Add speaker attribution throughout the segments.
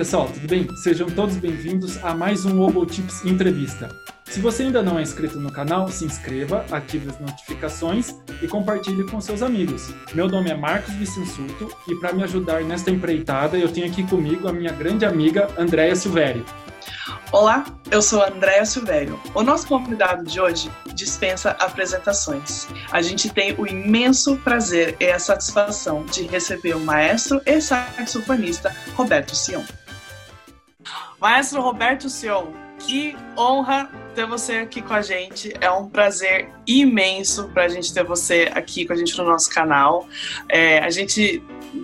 Speaker 1: pessoal, tudo bem? Sejam todos bem-vindos a mais um Obotips Entrevista. Se você ainda não é inscrito no canal, se inscreva, ative as notificações e compartilhe com seus amigos. Meu nome é Marcos Vicensuto e para me ajudar nesta empreitada, eu tenho aqui comigo a minha grande amiga Andréia Silvério.
Speaker 2: Olá, eu sou Andréa Silvério. O nosso convidado de hoje dispensa apresentações. A gente tem o imenso prazer e a satisfação de receber o maestro e saxofonista Roberto Sion. Maestro Roberto Sion, que honra ter você aqui com a gente. É um prazer imenso para a gente ter você aqui com a gente no nosso canal. É, a gente,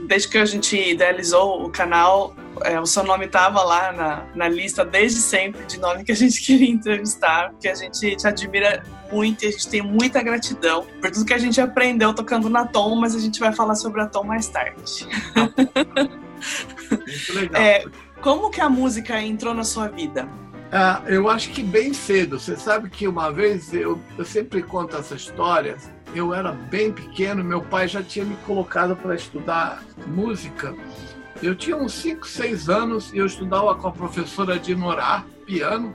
Speaker 2: desde que a gente idealizou o canal, é, o seu nome estava lá na, na lista desde sempre de nome que a gente queria entrevistar, porque a gente te admira muito e a gente tem muita gratidão por tudo que a gente aprendeu tocando na Tom, mas a gente vai falar sobre a Tom mais tarde.
Speaker 3: Muito legal.
Speaker 2: É, como que a música entrou na sua vida?
Speaker 3: Ah, eu acho que bem cedo. Você sabe que uma vez eu, eu sempre conto essa história. Eu era bem pequeno, meu pai já tinha me colocado para estudar música eu tinha uns 5, 6 anos e eu estudava com a professora de Norá, piano,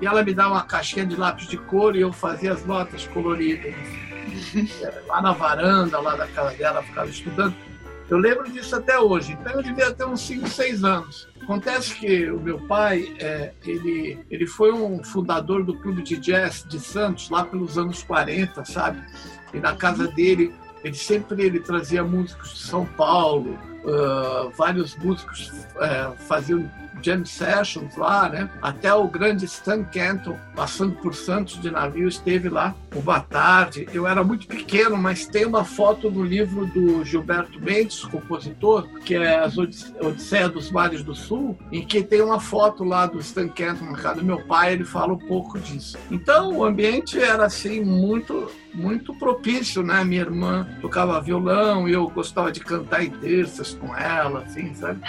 Speaker 3: e ela me dava uma caixinha de lápis de cor e eu fazia as notas coloridas. lá na varanda, lá da casa dela, ficava estudando. Eu lembro disso até hoje. Então eu devia ter uns 5, 6 anos. Acontece que o meu pai, é, ele, ele foi um fundador do clube de jazz de Santos, lá pelos anos 40, sabe? E na casa dele, ele sempre ele trazia músicos de São Paulo, uh, vários músicos uh, faziam jam sessions lá, né? Até o grande Stan Kenton, passando por Santos de navio, esteve lá uma tarde. Eu era muito pequeno, mas tem uma foto no livro do Gilberto Mendes, compositor, que é As Odisseia dos Mares do Sul, em que tem uma foto lá do Stan Kenton na casa do meu pai, ele fala um pouco disso. Então, o ambiente era assim muito muito propício, né? Minha irmã tocava violão e eu gostava de cantar em terças com ela, assim, sabe?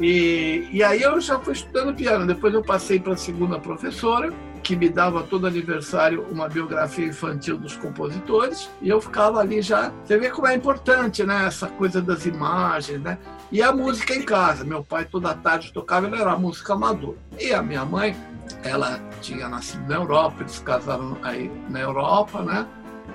Speaker 3: E, e aí eu já fui estudando piano. Depois eu passei para a segunda professora, que me dava todo aniversário uma biografia infantil dos compositores, e eu ficava ali já. Você vê como é importante, né? Essa coisa das imagens, né? E a música em casa. Meu pai toda tarde tocava, ele era música amadora. E a minha mãe, ela tinha nascido na Europa, eles casaram aí na Europa, né?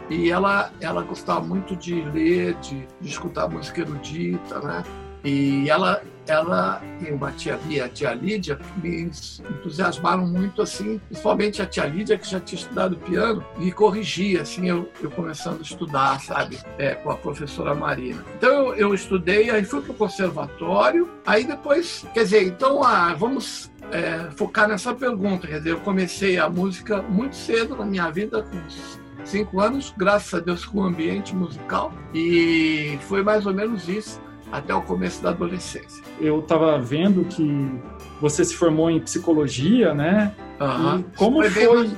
Speaker 3: E ela, ela gostava muito de ler, de, de escutar música erudita, né? E ela, ela e uma tia Bia, a tia Lídia, me entusiasmaram muito, assim, principalmente a tia Lídia, que já tinha estudado piano, e corrigia, assim, eu, eu começando a estudar, sabe, é, com a professora Marina. Então eu, eu estudei, aí fui para o conservatório, aí depois, quer dizer, então ah, vamos é, focar nessa pergunta, quer dizer, eu comecei a música muito cedo na minha vida, com cinco anos, graças a Deus com o ambiente musical, e foi mais ou menos isso até o começo da adolescência.
Speaker 1: Eu estava vendo que você se formou em psicologia, né?
Speaker 3: Uhum.
Speaker 1: como foi? foi...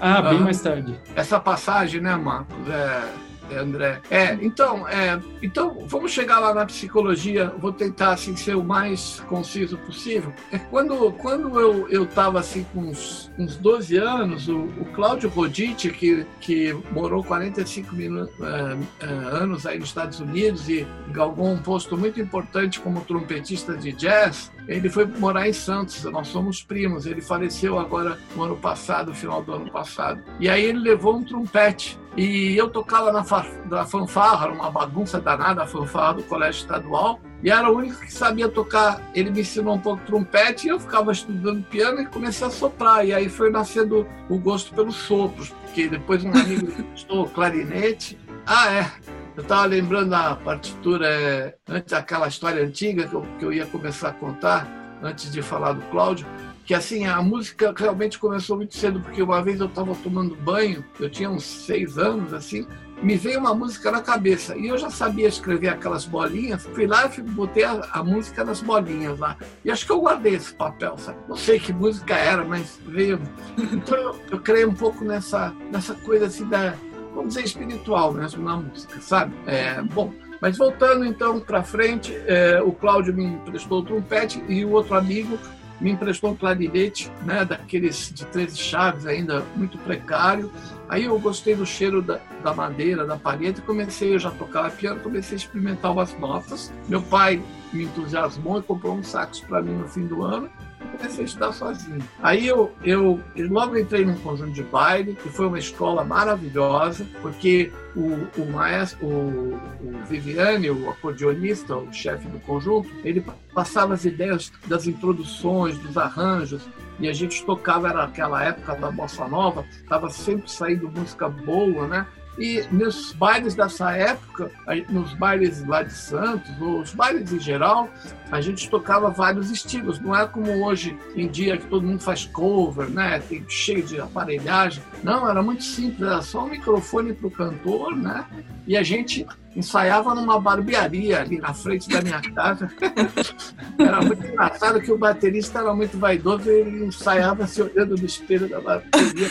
Speaker 1: Ah, bem mais tarde.
Speaker 3: Essa passagem, né, Marcos? É, André. É, então, é, então, vamos chegar lá na psicologia, vou tentar assim, ser o mais conciso possível. É, quando quando eu estava assim, com uns, uns 12 anos, o, o Cláudio Rodite, que, que morou 45 minu, é, é, anos aí nos Estados Unidos e galgou um posto muito importante como trompetista de jazz, ele foi morar em Santos, nós somos primos. Ele faleceu agora no ano passado, final do ano passado. E aí ele levou um trompete e eu tocava na, na fanfarra, uma bagunça danada, a fanfarra do colégio estadual. E era o único que sabia tocar. Ele me ensinou um pouco trompete e eu ficava estudando piano e comecei a soprar. E aí foi nascendo o gosto pelos sopros, porque depois um amigo estudou clarinete. Ah, é. Eu estava lembrando da partitura, é, antes daquela história antiga que eu, que eu ia começar a contar, antes de falar do Cláudio que assim a música realmente começou muito cedo porque uma vez eu estava tomando banho eu tinha uns seis anos assim me veio uma música na cabeça e eu já sabia escrever aquelas bolinhas fui lá e botei a, a música nas bolinhas lá e acho que eu guardei esse papel sabe? não sei que música era mas veio então eu, eu creio um pouco nessa nessa coisa assim da vamos dizer espiritual mesmo na música sabe é, bom mas voltando então para frente, é, o Cláudio me emprestou o trompete e o outro amigo me emprestou um clarinete, né, daqueles de 13 chaves ainda, muito precário. Aí eu gostei do cheiro da, da madeira, da palheta, e comecei, eu já tocava piano, comecei a experimentar umas notas. Meu pai me entusiasmou e comprou um sax para mim no fim do ano comecei a estudar sozinho. Aí eu, eu, eu logo entrei num conjunto de baile, que foi uma escola maravilhosa, porque o, o maestro, o, o Viviane, o acordeonista, o chefe do conjunto, ele passava as ideias das introduções, dos arranjos, e a gente tocava, era aquela época da Bossa Nova, estava sempre saindo música boa, né? E nos bailes dessa época, nos bailes lá de Santos, os bailes em geral, a gente tocava vários estilos. Não é como hoje em dia que todo mundo faz cover, né? Tem cheio de aparelhagem. Não, era muito simples, era só um microfone para o cantor, né? E a gente ensaiava numa barbearia ali na frente da minha casa. era muito engraçado que o baterista era muito vaidoso e ele ensaiava se olhando no espelho da barbearia.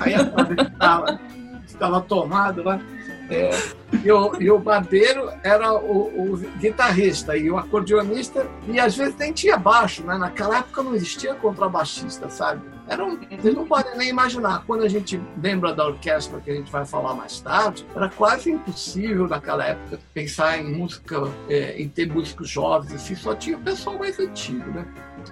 Speaker 3: Aí a estava tomado lá. É, e, o, e o barbeiro era o, o, guitarrista e o acordeonista, e às vezes nem tinha baixo, né? Naquela época não existia contrabaixista, sabe? Era um, vocês não podem nem imaginar. Quando a gente lembra da orquestra que a gente vai falar mais tarde, era quase impossível naquela época pensar em música, é, em ter músicos jovens, assim, só tinha o pessoal mais antigo, né?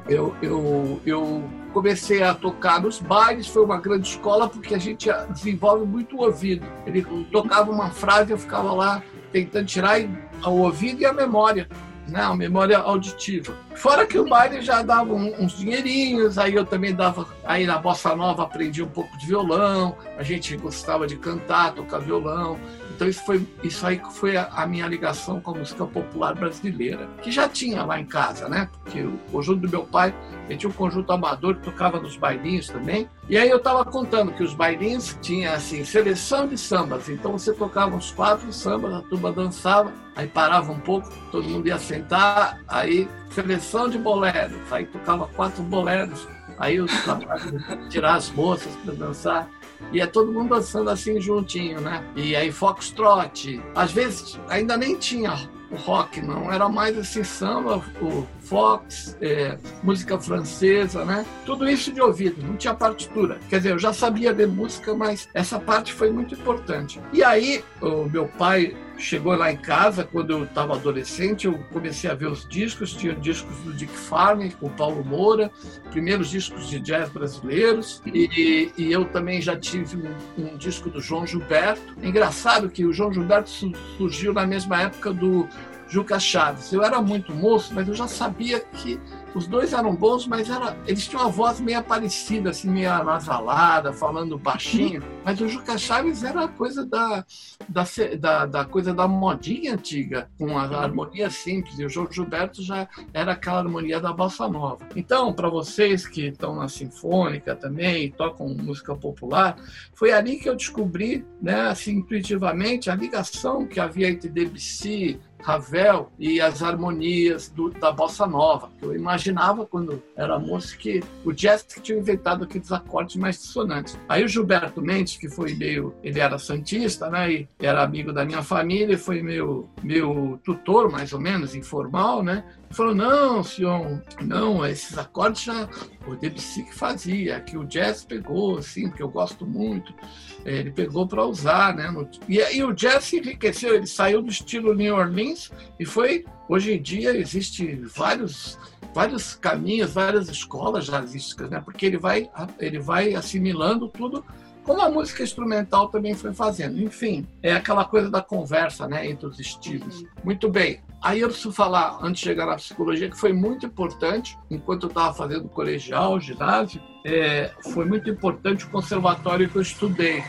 Speaker 3: Eu, eu, eu comecei a tocar nos bailes, foi uma grande escola porque a gente desenvolve muito o ouvido. Ele tocava uma frase, eu ficava lá tentando tirar o ouvido e a memória né, a memória auditiva. Fora que o baile já dava uns dinheirinhos, aí eu também dava, aí na bossa nova aprendi um pouco de violão, a gente gostava de cantar, tocar violão. Então isso foi isso aí foi a, a minha ligação com a música popular brasileira, que já tinha lá em casa, né? Porque o conjunto do meu pai, ele tinha um conjunto amador que tocava nos bailinhos também. E aí eu estava contando que os bailinhos tinha assim seleção de sambas, então você tocava uns quatro sambas, a turma dançava Aí parava um pouco, todo mundo ia sentar, aí seleção de boleros, aí tocava quatro boleros, aí os tirar as moças para dançar. E é todo mundo dançando assim juntinho, né? E aí foxtrot. Às vezes ainda nem tinha o rock, não. Era mais assim, samba, o fox, é, música francesa, né? Tudo isso de ouvido, não tinha partitura. Quer dizer, eu já sabia de música, mas essa parte foi muito importante. E aí, o meu pai chegou lá em casa, quando eu estava adolescente, eu comecei a ver os discos, tinha discos do Dick Farney, com Paulo Moura, primeiros discos de jazz brasileiros, e, e eu também já tive um, um, disco do João Gilberto. É engraçado que o João Gilberto surgiu na mesma época do Juca Chaves. Eu era muito moço, mas eu já sabia que os dois eram bons, mas era, eles tinham uma voz meio parecida, assim, meio anasalada, falando baixinho. Mas o Juca Chaves era a coisa da, da, da, da coisa da modinha antiga, com a harmonia simples. E o João Gilberto já era aquela harmonia da bossa nova. Então, para vocês que estão na sinfônica também, tocam música popular, foi ali que eu descobri, né, assim, intuitivamente, a ligação que havia entre Debussy, Ravel e as harmonias do, da bossa nova. Eu imaginava quando era moço que o jazz tinha inventado aqueles acordes mais dissonantes. Aí o Gilberto Mendes, que foi meio, ele era santista, né, e era amigo da minha família, foi meu meu tutor mais ou menos informal, né? falou: não, senhor, não, esses acordes já o Debussy que fazia, que o jazz pegou, assim, porque eu gosto muito, é, ele pegou para usar, né? E aí o jazz enriqueceu, ele saiu do estilo New Orleans e foi. Hoje em dia existe vários vários caminhos, várias escolas jazzísticas, né? Porque ele vai ele vai assimilando tudo como a música instrumental também foi fazendo. Enfim, é aquela coisa da conversa né, entre os estilos. Muito bem. Aí eu preciso falar, antes de chegar na psicologia, que foi muito importante, enquanto eu estava fazendo colegial, ginásio, é, foi muito importante o conservatório que eu estudei.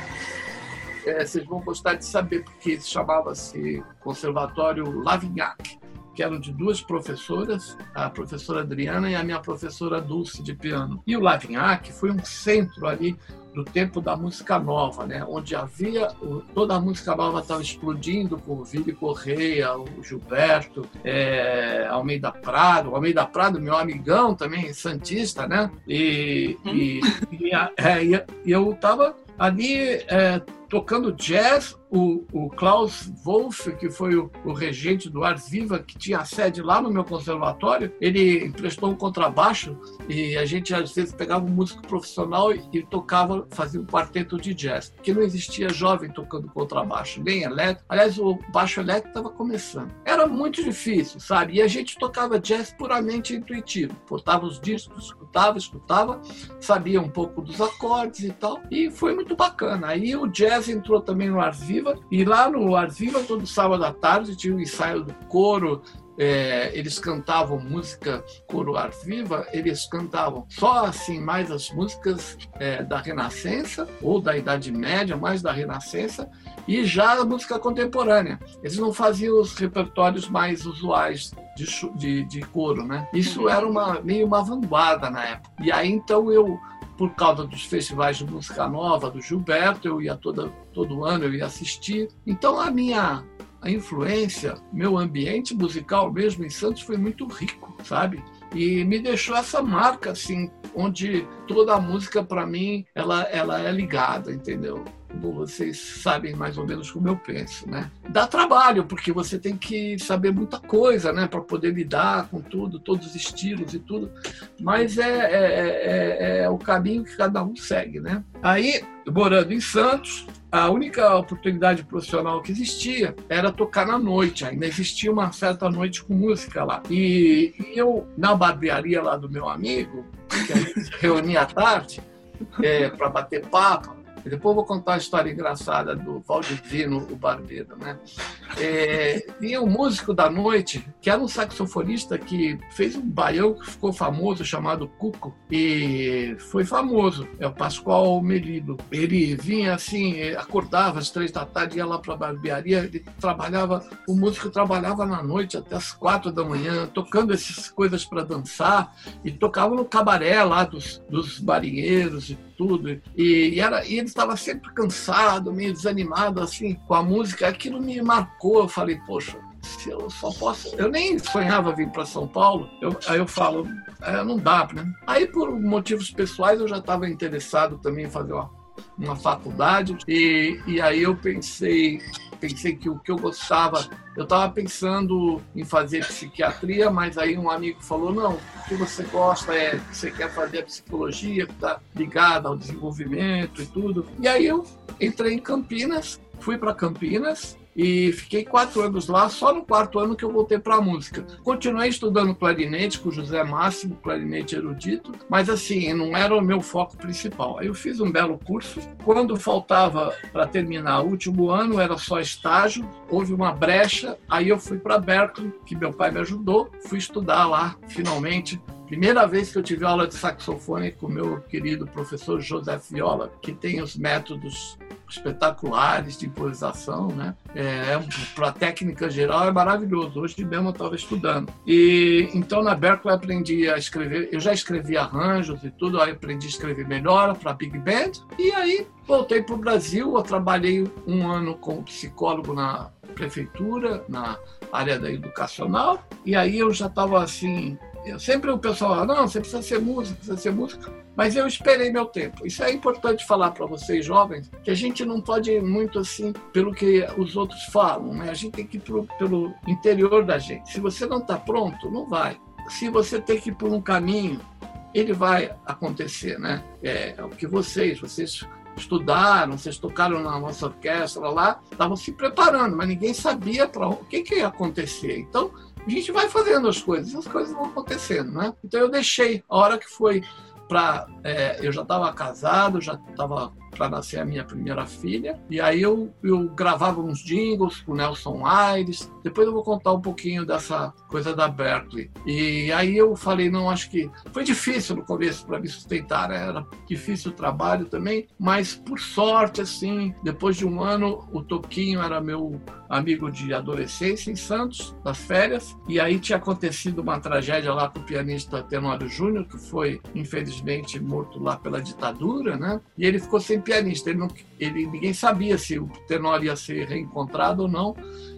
Speaker 3: É, vocês vão gostar de saber, porque chamava-se Conservatório Lavignac que eram de duas professoras, a professora Adriana e a minha professora Dulce de piano. E o Lavignac foi um centro ali do tempo da música nova, né? onde havia toda a música nova estava explodindo com o Vili Correia, o Gilberto, é, Almeida Prado, o Almeida Prado, meu amigão também, santista, né? E, e, e, é, e eu estava ali é, tocando jazz, o, o Klaus Wolff, que foi o, o, regente do Ars Viva, que tinha sede lá no meu conservatório, ele emprestou um contrabaixo e a gente às vezes pegava um músico profissional e, e tocava, fazia um quarteto de jazz, porque não existia jovem tocando contrabaixo, nem elétrico. Aliás, o baixo elétrico estava começando. Era muito difícil, sabe? E a gente tocava jazz puramente intuitivo. Portava os discos, escutava, escutava, sabia um pouco dos acordes e tal, e foi muito bacana. Aí o jazz entrou também no Ars Viva. E lá no Ars Viva, todo sábado à tarde, tinha o um ensaio do coro. É, eles cantavam música coro Ars Viva, eles cantavam só assim mais as músicas é, da Renascença ou da Idade Média, mais da Renascença, e já a música contemporânea. Eles não faziam os repertórios mais usuais de, de, de coro, né? Isso era uma meio uma vanguarda na época. E aí então eu por causa dos festivais de música nova do Gilberto, eu ia toda, todo ano, eu ia assistir. Então a minha a influência, meu ambiente musical mesmo em Santos foi muito rico, sabe? E me deixou essa marca assim, onde toda a música para mim ela ela é ligada, entendeu? Vocês sabem mais ou menos como eu penso, né? Dá trabalho, porque você tem que saber muita coisa, né? Para poder lidar com tudo, todos os estilos e tudo. Mas é, é, é, é o caminho que cada um segue, né? Aí, morando em Santos, a única oportunidade profissional que existia era tocar na noite. Ainda existia uma certa noite com música lá. E, e eu, na barbearia lá do meu amigo, que a gente reunia à tarde, é, para bater papo, e depois vou contar a história engraçada do Valdivino, o barbeiro. Né? É, tinha um músico da noite, que era um saxofonista que fez um baião que ficou famoso, chamado Cuco, e foi famoso, é o Pascoal Melilo. Ele vinha assim, acordava às três da tarde, ia lá para a barbearia, ele trabalhava, o músico trabalhava na noite até as quatro da manhã, tocando essas coisas para dançar, e tocava no cabaré lá dos, dos marinheiros tudo. E, e, era, e ele estava sempre cansado, meio desanimado, assim, com a música. Aquilo me marcou. Eu falei, poxa, se eu só posso. Eu nem sonhava vir para São Paulo. Eu, aí eu falo, é, não dá, né? Aí, por motivos pessoais, eu já estava interessado também em fazer uma, uma faculdade. E, e aí eu pensei, pensei que o que eu gostava, eu estava pensando em fazer psiquiatria, mas aí um amigo falou: não, o que você gosta é que você quer fazer a psicologia, que está ligada ao desenvolvimento e tudo. E aí eu entrei em Campinas, fui para Campinas e fiquei quatro anos lá, só no quarto ano que eu voltei para a música. Continuei estudando clarinete com José Máximo, clarinete erudito, mas assim, não era o meu foco principal. Aí eu fiz um belo curso. Quando faltava para terminar o último ano, era só estágio, houve uma brecha, aí eu fui para Berkeley, que meu pai me ajudou, fui estudar lá, finalmente, Primeira vez que eu tive aula de saxofone com meu querido professor José Viola, que tem os métodos espetaculares de improvisação, né? É, é para técnica geral é maravilhoso. Hoje mesmo eu estava estudando. E então na Berkeley eu aprendi a escrever. Eu já escrevi arranjos e tudo, aí aprendi a escrever melhor para big band. E aí voltei para o Brasil. Eu trabalhei um ano como psicólogo na prefeitura, na área da educacional. E aí eu já estava assim eu sempre o pessoal fala, não, você precisa ser músico, precisa ser músico. Mas eu esperei meu tempo. Isso é importante falar para vocês, jovens, que a gente não pode ir muito assim pelo que os outros falam, né? A gente tem que ir pro, pelo interior da gente. Se você não está pronto, não vai. Se você tem que ir por um caminho, ele vai acontecer, né? É, é o que vocês, vocês estudaram, vocês tocaram na nossa orquestra lá, estavam se preparando, mas ninguém sabia para o que, que ia acontecer. Então, a gente vai fazendo as coisas, as coisas vão acontecendo, né? Então eu deixei, a hora que foi para. É, eu já estava casado, já estava para nascer a minha primeira filha. E aí eu, eu gravava uns jingles com Nelson Aires. Depois eu vou contar um pouquinho dessa coisa da Berkeley. E aí eu falei, não, acho que foi difícil no começo para me sustentar, né? era difícil o trabalho também, mas por sorte, assim, depois de um ano, o Toquinho era meu amigo de adolescência em Santos, das férias, e aí tinha acontecido uma tragédia lá com o pianista Tenório Júnior, que foi, infelizmente, morto lá pela ditadura, né? E ele ficou sem pianista. Ele não, ele, ninguém sabia se o Tenor ia ser reencontrado ou não.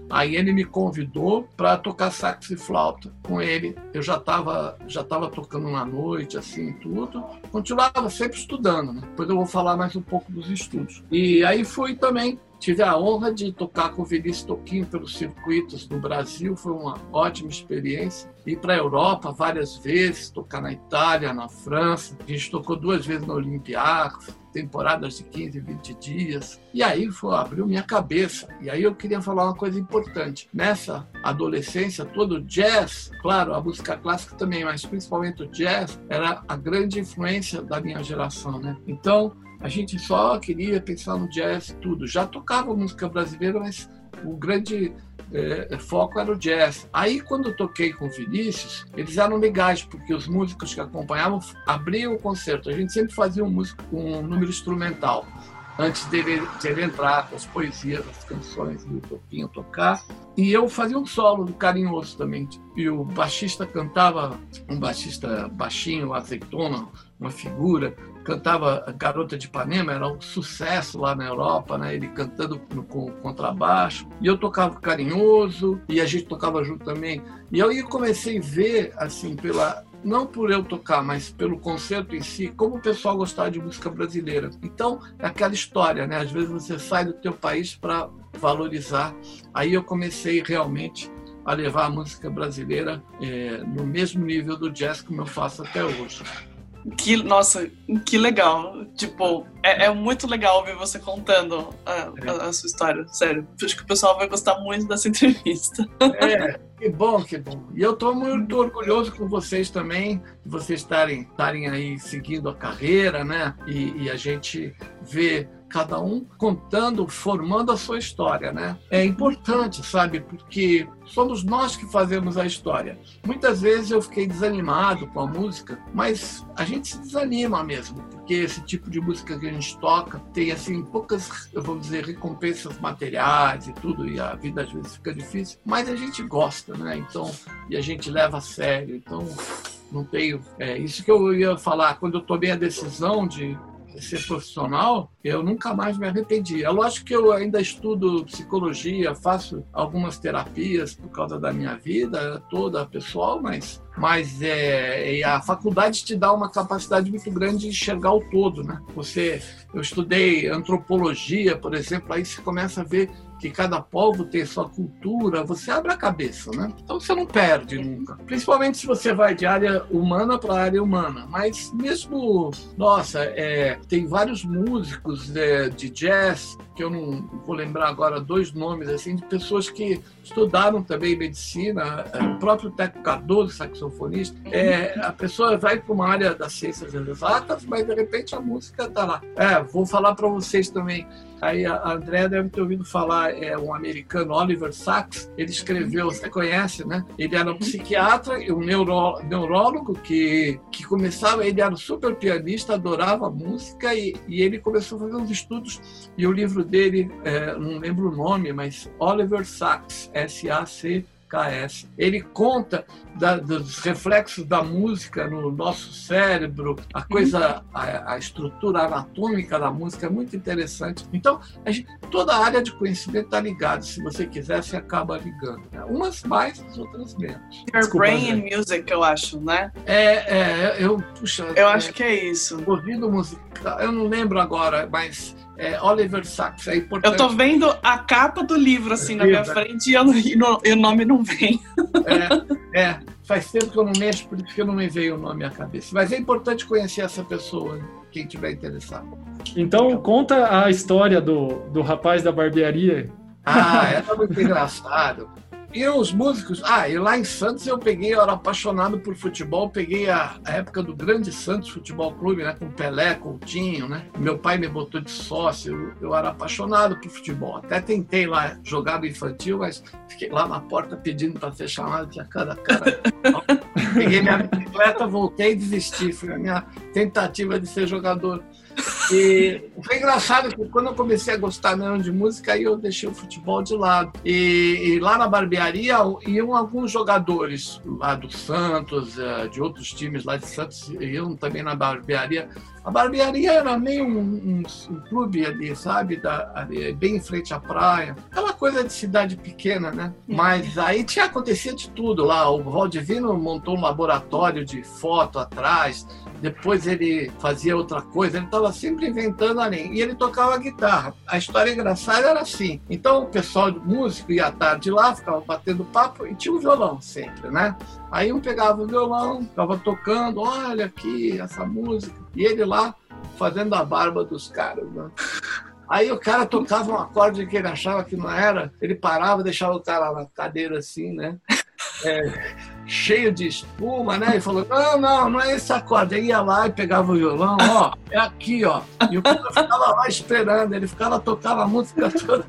Speaker 3: Aí ele me convidou para tocar sax e flauta com ele. Eu já estava já tava tocando na noite, assim, tudo. Continuava sempre estudando, né? Depois eu vou falar mais um pouco dos estudos. E aí fui também Tive a honra de tocar com o Vinícius Toquinho pelos circuitos do Brasil, foi uma ótima experiência. Ir para a Europa várias vezes, tocar na Itália, na França. A gente tocou duas vezes no Olympiacos, temporadas de 15, 20 dias. E aí foi, abriu minha cabeça. E aí eu queria falar uma coisa importante. Nessa adolescência, todo jazz, claro, a música clássica também, mas principalmente o jazz, era a grande influência da minha geração, né? Então, a gente só queria pensar no jazz tudo. Já tocava música brasileira, mas o grande é, foco era o jazz. Aí, quando eu toquei com o Vinícius, eles eram legais, porque os músicos que acompanhavam abriam o concerto. A gente sempre fazia um, músico, um número instrumental antes dele, dele entrar com as poesias, as canções e o Toquinho tocar. E eu fazia um solo do carinhoso também. E o baixista cantava, um baixista baixinho, azeitona, uma figura, cantava Garota de Ipanema, era um sucesso lá na Europa, né? ele cantando com contrabaixo. E eu tocava carinhoso, e a gente tocava junto também. E aí eu comecei a ver, assim, pela não por eu tocar, mas pelo concerto em si, como o pessoal gostava de música brasileira. Então, é aquela história, né? Às vezes você sai do teu país para valorizar. Aí eu comecei realmente a levar a música brasileira é, no mesmo nível do jazz como eu faço até hoje.
Speaker 2: Que, nossa, que legal. Tipo, é, é muito legal ver você contando a, a, a, sua história. Sério. Acho que o pessoal vai gostar muito dessa entrevista.
Speaker 3: É, que bom, que bom. E eu estou muito orgulhoso com vocês também, de vocês estarem, estarem aí seguindo a carreira, né? E, e a gente vê cada um contando, formando a sua história, né? É importante, sabe? Porque somos nós que fazemos a história. Muitas vezes eu fiquei desanimado com a música, mas a gente se desanima mesmo, porque esse tipo de música que a gente toca tem assim poucas, eu vou dizer, recompensas materiais e tudo, e a vida às vezes fica difícil, mas a gente gosta, né? Então, e a gente leva a sério. Então, não tenho. É isso que eu ia falar quando eu tomei a decisão de ser profissional, eu nunca mais me arrependi. É lógico que eu ainda estudo psicologia, faço algumas terapias por causa da minha vida toda pessoal, mas mas é, a faculdade te dá uma capacidade muito grande de enxergar o todo, né? Você, eu estudei antropologia, por exemplo, aí você começa a ver que cada povo tem sua cultura, você abre a cabeça, né? Então você não perde nunca. Principalmente se você vai de área humana para área humana. Mas mesmo, nossa, é, tem vários músicos é, de jazz, que eu não vou lembrar agora dois nomes, assim, de pessoas que estudaram também medicina, é, o próprio Teco Cardoso, saxofonista, é, a pessoa vai para uma área das ciências exatas, mas de repente a música está lá. É, vou falar para vocês também, Aí a André deve ter ouvido falar, é um americano, Oliver Sacks, ele escreveu, você conhece, né? Ele era um psiquiatra, um neuro, neurólogo que, que começava, ele era super pianista, adorava música e, e ele começou a fazer uns estudos e o livro dele, é, não lembro o nome, mas Oliver Sacks, S-A-C KS. Ele conta da, dos reflexos da música no nosso cérebro, a coisa, a, a estrutura anatômica da música é muito interessante. Então, a gente, toda a área de conhecimento está ligada. Se você quiser, você acaba ligando. Né? Umas mais, as outras menos.
Speaker 2: Your Brain and Music, eu acho, né?
Speaker 3: É, é eu, puxa.
Speaker 2: Eu é, acho que é isso.
Speaker 3: Ouvido musical, eu não lembro agora, mas é, Oliver Sacks, é importante.
Speaker 2: Eu tô vendo a capa do livro assim na minha frente e, eu, e, no, e, o nome não vem.
Speaker 3: É, é, faz tempo que eu não mexo, por isso que não me veio o nome à cabeça. Mas é importante conhecer essa pessoa, quem tiver interessado.
Speaker 1: Então, conta a história do, do rapaz da barbearia.
Speaker 3: Ah, é muito engraçado. E os músicos, ah, e lá em Santos eu peguei, eu era apaixonado por futebol, peguei a, a época do grande Santos Futebol Clube, né, com Pelé, Coutinho, né? Meu pai me botou de sócio, eu, eu era apaixonado por futebol. Até tentei lá jogar no infantil, mas fiquei lá na porta pedindo para ser chamado, tinha cada cara. peguei minha bicicleta, voltei e desisti. Foi a minha tentativa de ser jogador. E foi engraçado que quando eu comecei a gostar mesmo de música, aí eu deixei o futebol de lado. E, e lá na barbearia iam alguns jogadores lá do Santos, eh, de outros times lá de Santos, iam também na barbearia. A barbearia era meio um, um, um clube ali, sabe? Da, ali, bem em frente à praia. Aquela coisa de cidade pequena, né? Mas aí tinha acontecido de tudo lá. O Valdivino montou um laboratório de foto atrás, depois ele fazia outra coisa, ele estava sempre inventando ali. E ele tocava guitarra. A história engraçada era assim. Então o pessoal de músico ia à tarde lá, ficava batendo papo e tinha um violão sempre, né? Aí um pegava o violão, ficava tocando, olha aqui essa música. E ele lá fazendo a barba dos caras, né? Aí o cara tocava um acorde que ele achava que não era, ele parava, deixava o cara na cadeira assim, né? É, cheio de espuma, né? E falou: Não, não, não é esse acorde. Aí ia lá e pegava o violão, ó, é aqui, ó. E o cara ficava lá esperando, ele ficava tocando a música toda.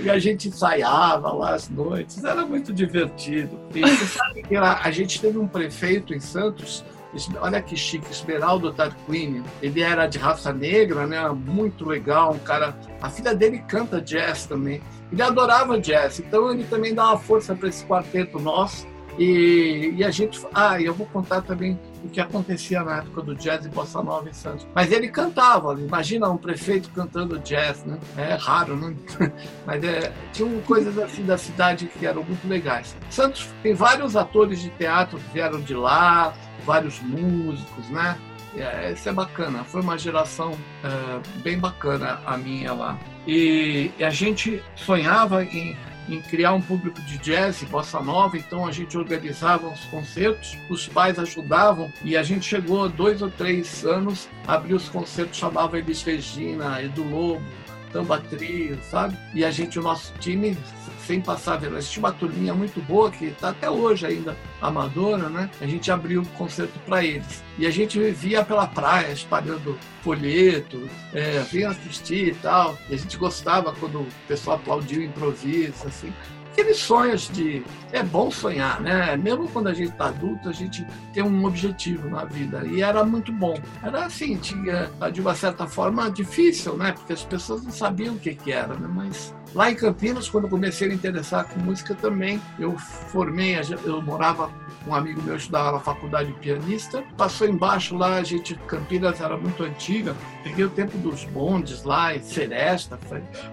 Speaker 3: E a gente ensaiava lá as noites, era muito divertido. E você sabe que a gente teve um prefeito em Santos Olha que chique, Esmeraldo Tarquini. Ele era de raça negra, né? Muito legal, um cara. A filha dele canta jazz também. Ele adorava jazz, então ele também dá uma força para esse quarteto nosso. E, e, a gente. Ah, eu vou contar também o que acontecia na época do jazz e bossa nova em Santos. Mas ele cantava, imagina um prefeito cantando jazz, né? É raro, né? Mas é, coisas assim da cidade que eram muito legais. Santos tem vários atores de teatro que vieram de lá, vários músicos, né? É, isso é bacana. Foi uma geração é, bem bacana a minha lá. E, e a gente sonhava em, em, criar um público de jazz bossa nova, então a gente organizava os concertos, os pais ajudavam e a gente chegou dois ou três anos, abriu os concertos, chamava Elis Regina, Edu Lobo, Tamba Trio, sabe? E a gente, o nosso time sem passar vergonha. Existia uma turminha muito boa, que está até hoje ainda amadora, né? A gente abriu o concerto para eles. E a gente via pela praia, espalhando folheto, é, vinha assistir e tal. E a gente gostava quando o pessoal aplaudia o improviso, assim aqueles sonhos de. É bom sonhar, né? Mesmo quando a gente está adulto, a gente tem um objetivo na vida. E era muito bom. Era assim, tinha, de uma certa forma, difícil, né? Porque as pessoas não sabiam o que, que era, né? Mas lá em Campinas, quando comecei a me interessar com música também, eu formei, eu morava um amigo meu estudava na faculdade de pianista, passou embaixo lá, a gente, Campinas era muito antiga, peguei o tempo dos bondes lá, em Seresta,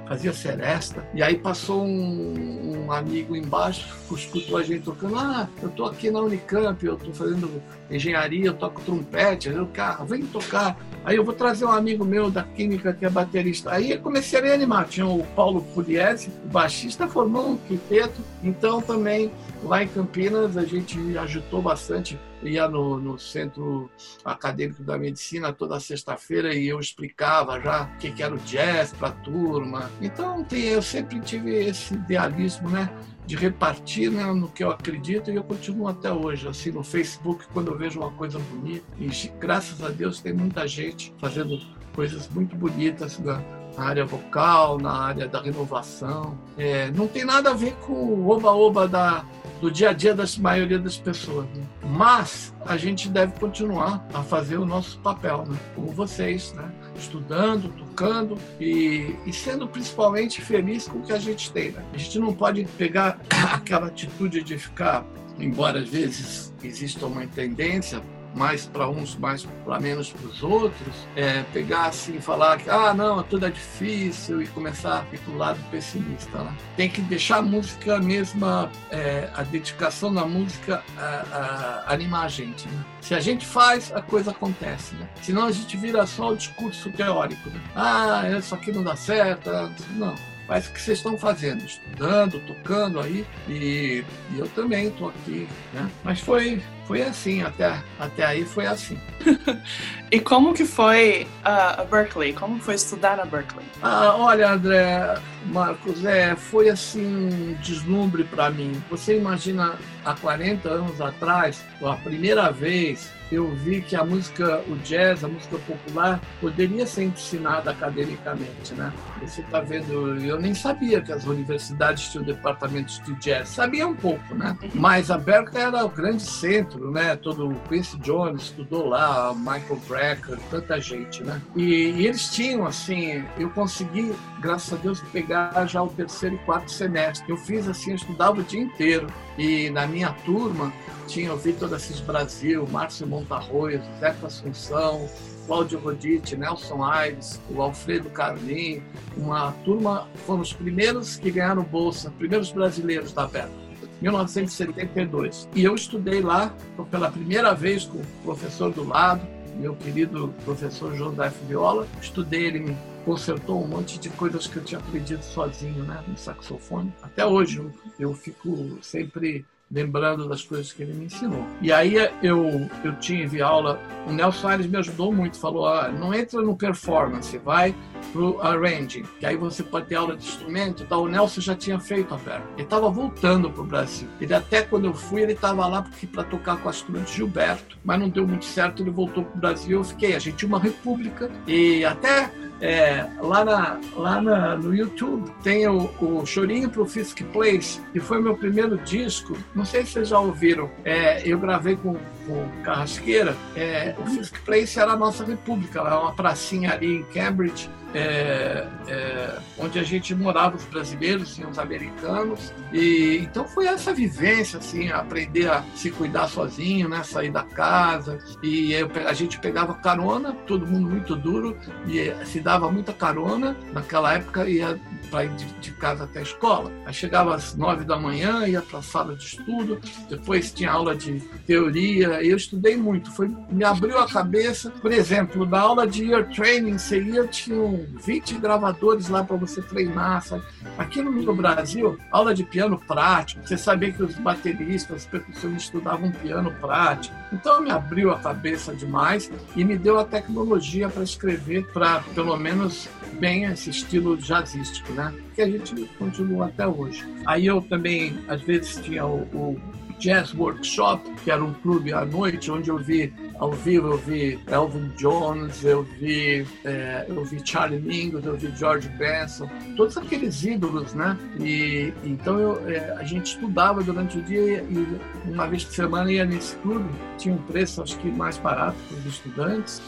Speaker 3: fazia Seresta, e aí passou um, um amigo embaixo, escutou a gente tocando, ah, eu tô aqui na Unicamp, eu tô fazendo engenharia, eu toco trompete, aí o cara, vem tocar, aí eu vou trazer um amigo meu da química que é baterista, aí eu comecei a me animar, tinha o Paulo Pugliese, o baixista formou um quinteto, então também Lá em Campinas, a gente agitou bastante, ia no, no Centro Acadêmico da Medicina toda sexta-feira e eu explicava já o que, que era o jazz para a turma. Então, tem, eu sempre tive esse idealismo, né? de repartir né, no que eu acredito e eu continuo até hoje. Assim, no Facebook, quando eu vejo uma coisa bonita, e graças a Deus tem muita gente fazendo coisas muito bonitas na, na área vocal, na área da renovação. É, não tem nada a ver com o oba-oba da, do dia a dia da maioria das pessoas. Né? Mas a gente deve continuar a fazer o nosso papel, né? como vocês, né? estudando, tocando e, e, sendo principalmente feliz com o que a gente tem. Né? A gente não pode pegar aquela atitude de ficar, embora às vezes exista uma tendência mais para uns, mais para menos para os outros, é, pegar assim e falar que ah, não, tudo é difícil e começar a ir para o lado pessimista. Né? Tem que deixar a música mesma, é, a dedicação na música a, a animar a gente. Né? Se a gente faz, a coisa acontece. Né? Senão a gente vira só o discurso teórico. Né? Ah, isso aqui não dá certo. Não faz o que vocês estão fazendo, estudando, tocando aí, e, e eu também estou aqui, né? Mas foi foi assim, até, até aí foi assim.
Speaker 2: e como que foi uh, a Berkeley? Como foi estudar na Berkeley?
Speaker 3: Ah, olha, André, Marcos, é, foi assim um deslumbre para mim. Você imagina há 40 anos atrás, a primeira vez eu vi que a música, o jazz, a música popular, poderia ser ensinada academicamente, né? Você está vendo, eu nem sabia que as universidades tinham departamentos de jazz, sabia um pouco, né? Mas a Berkeley era o grande centro né? Todo o Quincy Jones estudou lá, Michael Brecker, tanta gente, né? E, e, eles tinham, assim, eu consegui, graças a Deus, pegar já o terceiro e quarto semestre. Eu fiz assim, eu estudava o dia inteiro. E na minha turma tinha o Vitor Assis Brasil, Márcio Montarroio, Zé Assunção, Cláudio Rodite, Nelson Aires, o Alfredo Carlin, uma turma, foram os primeiros que ganharam bolsa, primeiros brasileiros da Bela. 1972. E eu estudei lá pela primeira vez com o professor do lado, meu querido professor José Viola. Estudei, ele me consertou um monte de coisas que eu tinha aprendido sozinho, né, no saxofone. Até hoje eu fico sempre lembrando das coisas que ele me ensinou. E aí eu, eu tive aula, o Nelson Aires me ajudou muito, falou, ah, não entra no performance, vai pro arranging, que aí você pode ter aula de instrumento então O Nelson já tinha feito a perna. Ele estava voltando pro Brasil. Ele até quando eu fui, ele estava lá para tocar com a estudante Gilberto, mas não deu muito certo, ele voltou pro Brasil, eu fiquei, a gente tinha uma república e até é, lá na, lá na, no YouTube tem o, o Chorinho pro Fisk Place, que foi meu primeiro disco. Não sei se vocês já ouviram. É, eu gravei com, com Carrasqueira. É, o Fisk Place era a nossa república, lá uma pracinha ali em Cambridge é, é, onde a gente morava os brasileiros e os americanos. E então foi essa vivência assim aprender a se cuidar sozinho né sair da casa. E eu, a gente pegava carona todo mundo muito duro e se dava muita carona naquela época ia para ir de, de, casa até a escola. Aí chegava às nove da manhã ia para a sala de estudo depois tinha aula de teoria. Eu estudei muito. Foi me abriu a cabeça. Por exemplo na aula de year training você ia tinha 20 gravadores lá para você treinar, sabe? Aqui no Brasil, aula de piano prático, você sabia que os bateristas, os percussionistas estudavam piano prático. Então me abriu a cabeça demais e me deu a tecnologia para escrever para, pelo menos, bem esse estilo jazzístico, né? Que a gente continua até hoje. Aí eu também, às vezes, tinha o, o Jazz Workshop, que era um clube à noite, onde eu vi ao vivo, eu vi Elvin Jones, eu vi, é, eu vi Charlie Mingus, eu vi George Benson, todos aqueles ídolos, né? E então eu, é, a gente estudava durante o dia e uma vez por semana ia nesse clube, tinha um preço acho que mais barato para os estudantes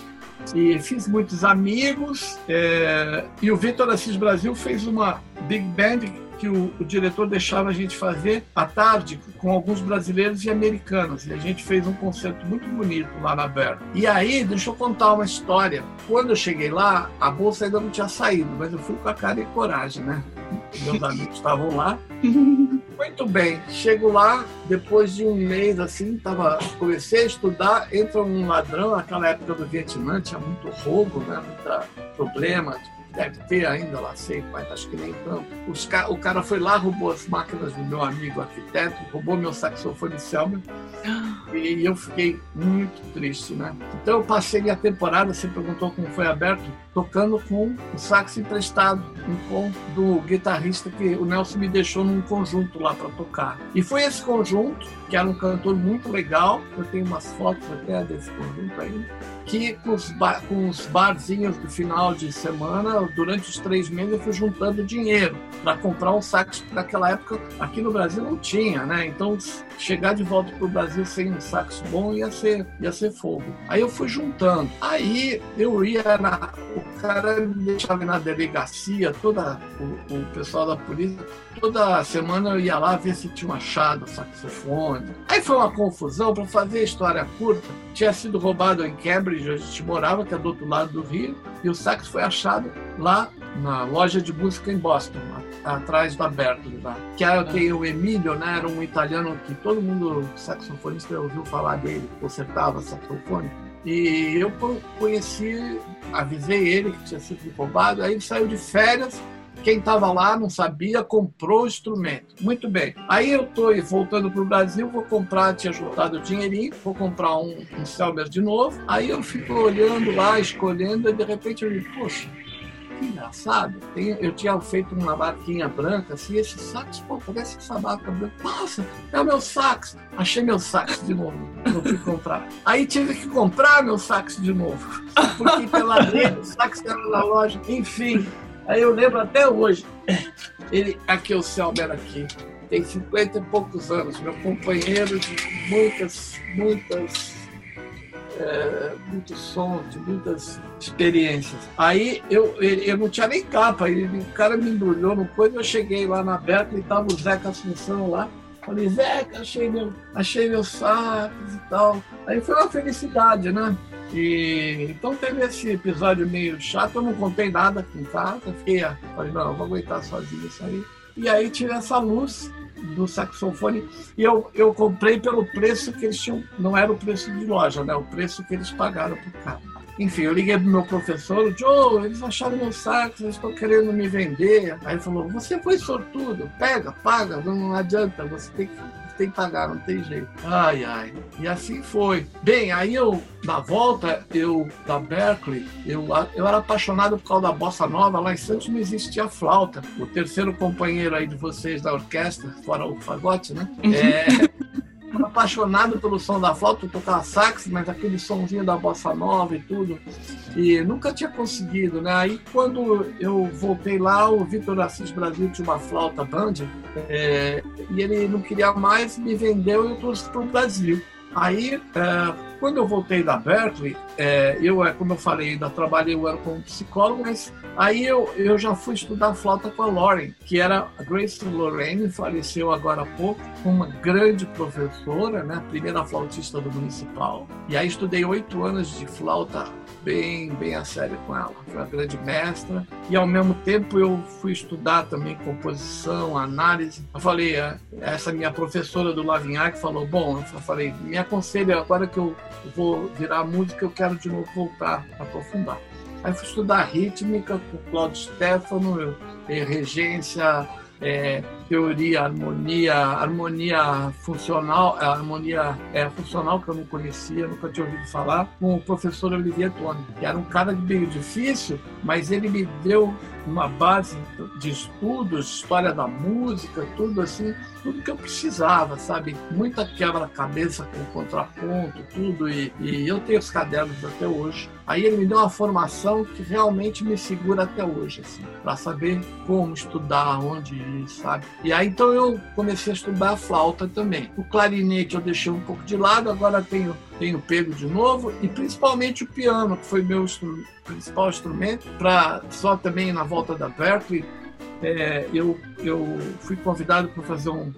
Speaker 3: e fiz muitos amigos. É, e o Vitor Assis Brasil fez uma big band que o, o, diretor deixava a gente fazer à tarde com alguns brasileiros e americanos. E a gente fez um concerto muito bonito lá na Berna. E aí, deixa eu contar uma história. Quando eu cheguei lá, a bolsa ainda não tinha saído, mas eu fui com a cara e coragem, né? Meus amigos estavam lá. Muito bem, chego lá, depois de um mês assim, tava, comecei a estudar, entra um ladrão, naquela época do Vietnã tinha muito roubo, né? Muito problema, deve ter ainda lá, sei, mas acho que nem tanto. Os, o cara foi lá, roubou as máquinas do meu amigo arquiteto, roubou meu saxofone Selmer e eu fiquei muito triste, né? Então eu passei a temporada, você perguntou como foi aberto, tocando com o sax emprestado, um com do guitarrista que o Nelson me deixou num conjunto lá para tocar. E foi esse conjunto, que era um cantor muito legal, eu tenho umas fotos até desse conjunto aí, que com os, com os barzinhos do final de semana, durante os três meses, eu fui juntando dinheiro para comprar um sax, naquela época aqui no Brasil não tinha, né? Então chegar de volta para o Brasil sem um sax bom ia ser, ia ser fogo. Aí eu fui juntando. Aí eu ia na. O cara me deixava na delegacia, toda o, o pessoal da polícia, toda semana eu ia lá ver se tinha um achado saxofone. Aí foi uma confusão, para fazer a história curta, tinha sido roubado em Cambridge, onde a gente morava, que é do outro lado do Rio, e o sax foi achado lá na loja de música em Boston, atrás da Berkeley lá. Que era, tem o Emílio, né? Era um italiano que todo mundo, saxofonista, ouviu falar dele, consertava saxofone. E eu conheci, avisei ele que tinha sido roubado, aí ele saiu de férias, quem estava lá não sabia, comprou o instrumento. Muito bem. Aí eu estou voltando para o Brasil, vou comprar, tinha juntado o dinheirinho, vou comprar um, um Selmer de novo. Aí eu fico olhando lá, escolhendo, e de repente eu digo, poxa, que engraçado. Eu tinha feito uma barquinha branca, assim, esse sax, pô, parece essa barca branca. Nossa, é o meu sax. Achei meu sax de novo. Não fui comprar. Aí tive que comprar meu sax de novo. Porque pela rede, o sax era na loja. Enfim, aí eu lembro até hoje. Ele, aqui o Selber aqui. tem 50 e poucos anos, meu companheiro de muitas, muitas é, muitos sons, de muitas experiências. Aí eu, eu não tinha nem capa, ele, o cara me embrulhou no coisa, eu cheguei lá na Berkeley, estava o Zeca Assunção lá, falei, Zeca, achei meu, achei meu sax e tal. Aí foi uma felicidade, né? E, então teve esse episódio meio chato, eu não contei nada aqui em casa, fiquei, falei, não, eu vou aguentar sozinho isso aí. E aí tive essa luz do saxofone e eu, eu comprei pelo preço que eles tinham, não era o preço de loja, né? O preço que eles pagaram por carro. Enfim, eu liguei pro meu professor, Joe, eles acharam meu sax, eles estão querendo me vender. Aí ele falou, você foi sortudo, pega, paga, não adianta, você tem que tem que pagar, não tem jeito. Ai, ai. E assim foi. Bem, aí eu, na volta, eu, da Berkeley, eu, eu era apaixonado por causa da bossa nova. Lá em Santos não existia flauta. O terceiro companheiro aí de vocês da orquestra, fora o fagote, né? Uhum. Apaixonado pelo som da flauta, eu tocava sax, mas aquele somzinho da bossa nova e tudo. E nunca tinha conseguido, né? Aí quando eu voltei lá, o Vitor Assis Brasil tinha uma flauta band, é, e ele não queria mais, me vendeu e eu trouxe para o Brasil. Aí, é, quando eu voltei da Berkeley, é, eu, é, como eu falei, ainda trabalhei eu era como psicólogo, mas aí eu, eu já fui estudar flauta com a Lauren, que era a Grace Lorraine, faleceu agora há pouco, uma grande professora, né, primeira flautista do municipal. E aí estudei oito anos de flauta bem, bem a sério com ela. Foi uma grande mestra. E ao mesmo tempo eu fui estudar também composição, análise. Eu falei, é, essa minha professora do Lavignac falou, bom, eu falei, me aconselha agora que eu vou virar música, eu quero de novo voltar a aprofundar. Aí fui estudar rítmica com Claudio Stefano, regência, é, teoria, harmonia, harmonia funcional, harmonia é, funcional que eu não conhecia, nunca tinha ouvido falar, com o professor Olivier Tony, que era um cara meio difícil, mas ele me deu uma base de estudos, história da música, tudo assim, tudo que eu precisava, sabe? Muita quebra-cabeça com contraponto, tudo, e, e eu tenho os cadernos até hoje. Aí ele me deu uma formação que realmente me segura até hoje, assim, para saber como estudar, onde ir, sabe? E aí então eu comecei a estudar a flauta também. O clarinete eu deixei um pouco de lado, agora tenho tenho pego de novo e principalmente o piano, que foi meu instru principal instrumento, para só também na volta da Berkeley, é, eu, eu fui convidado para fazer um,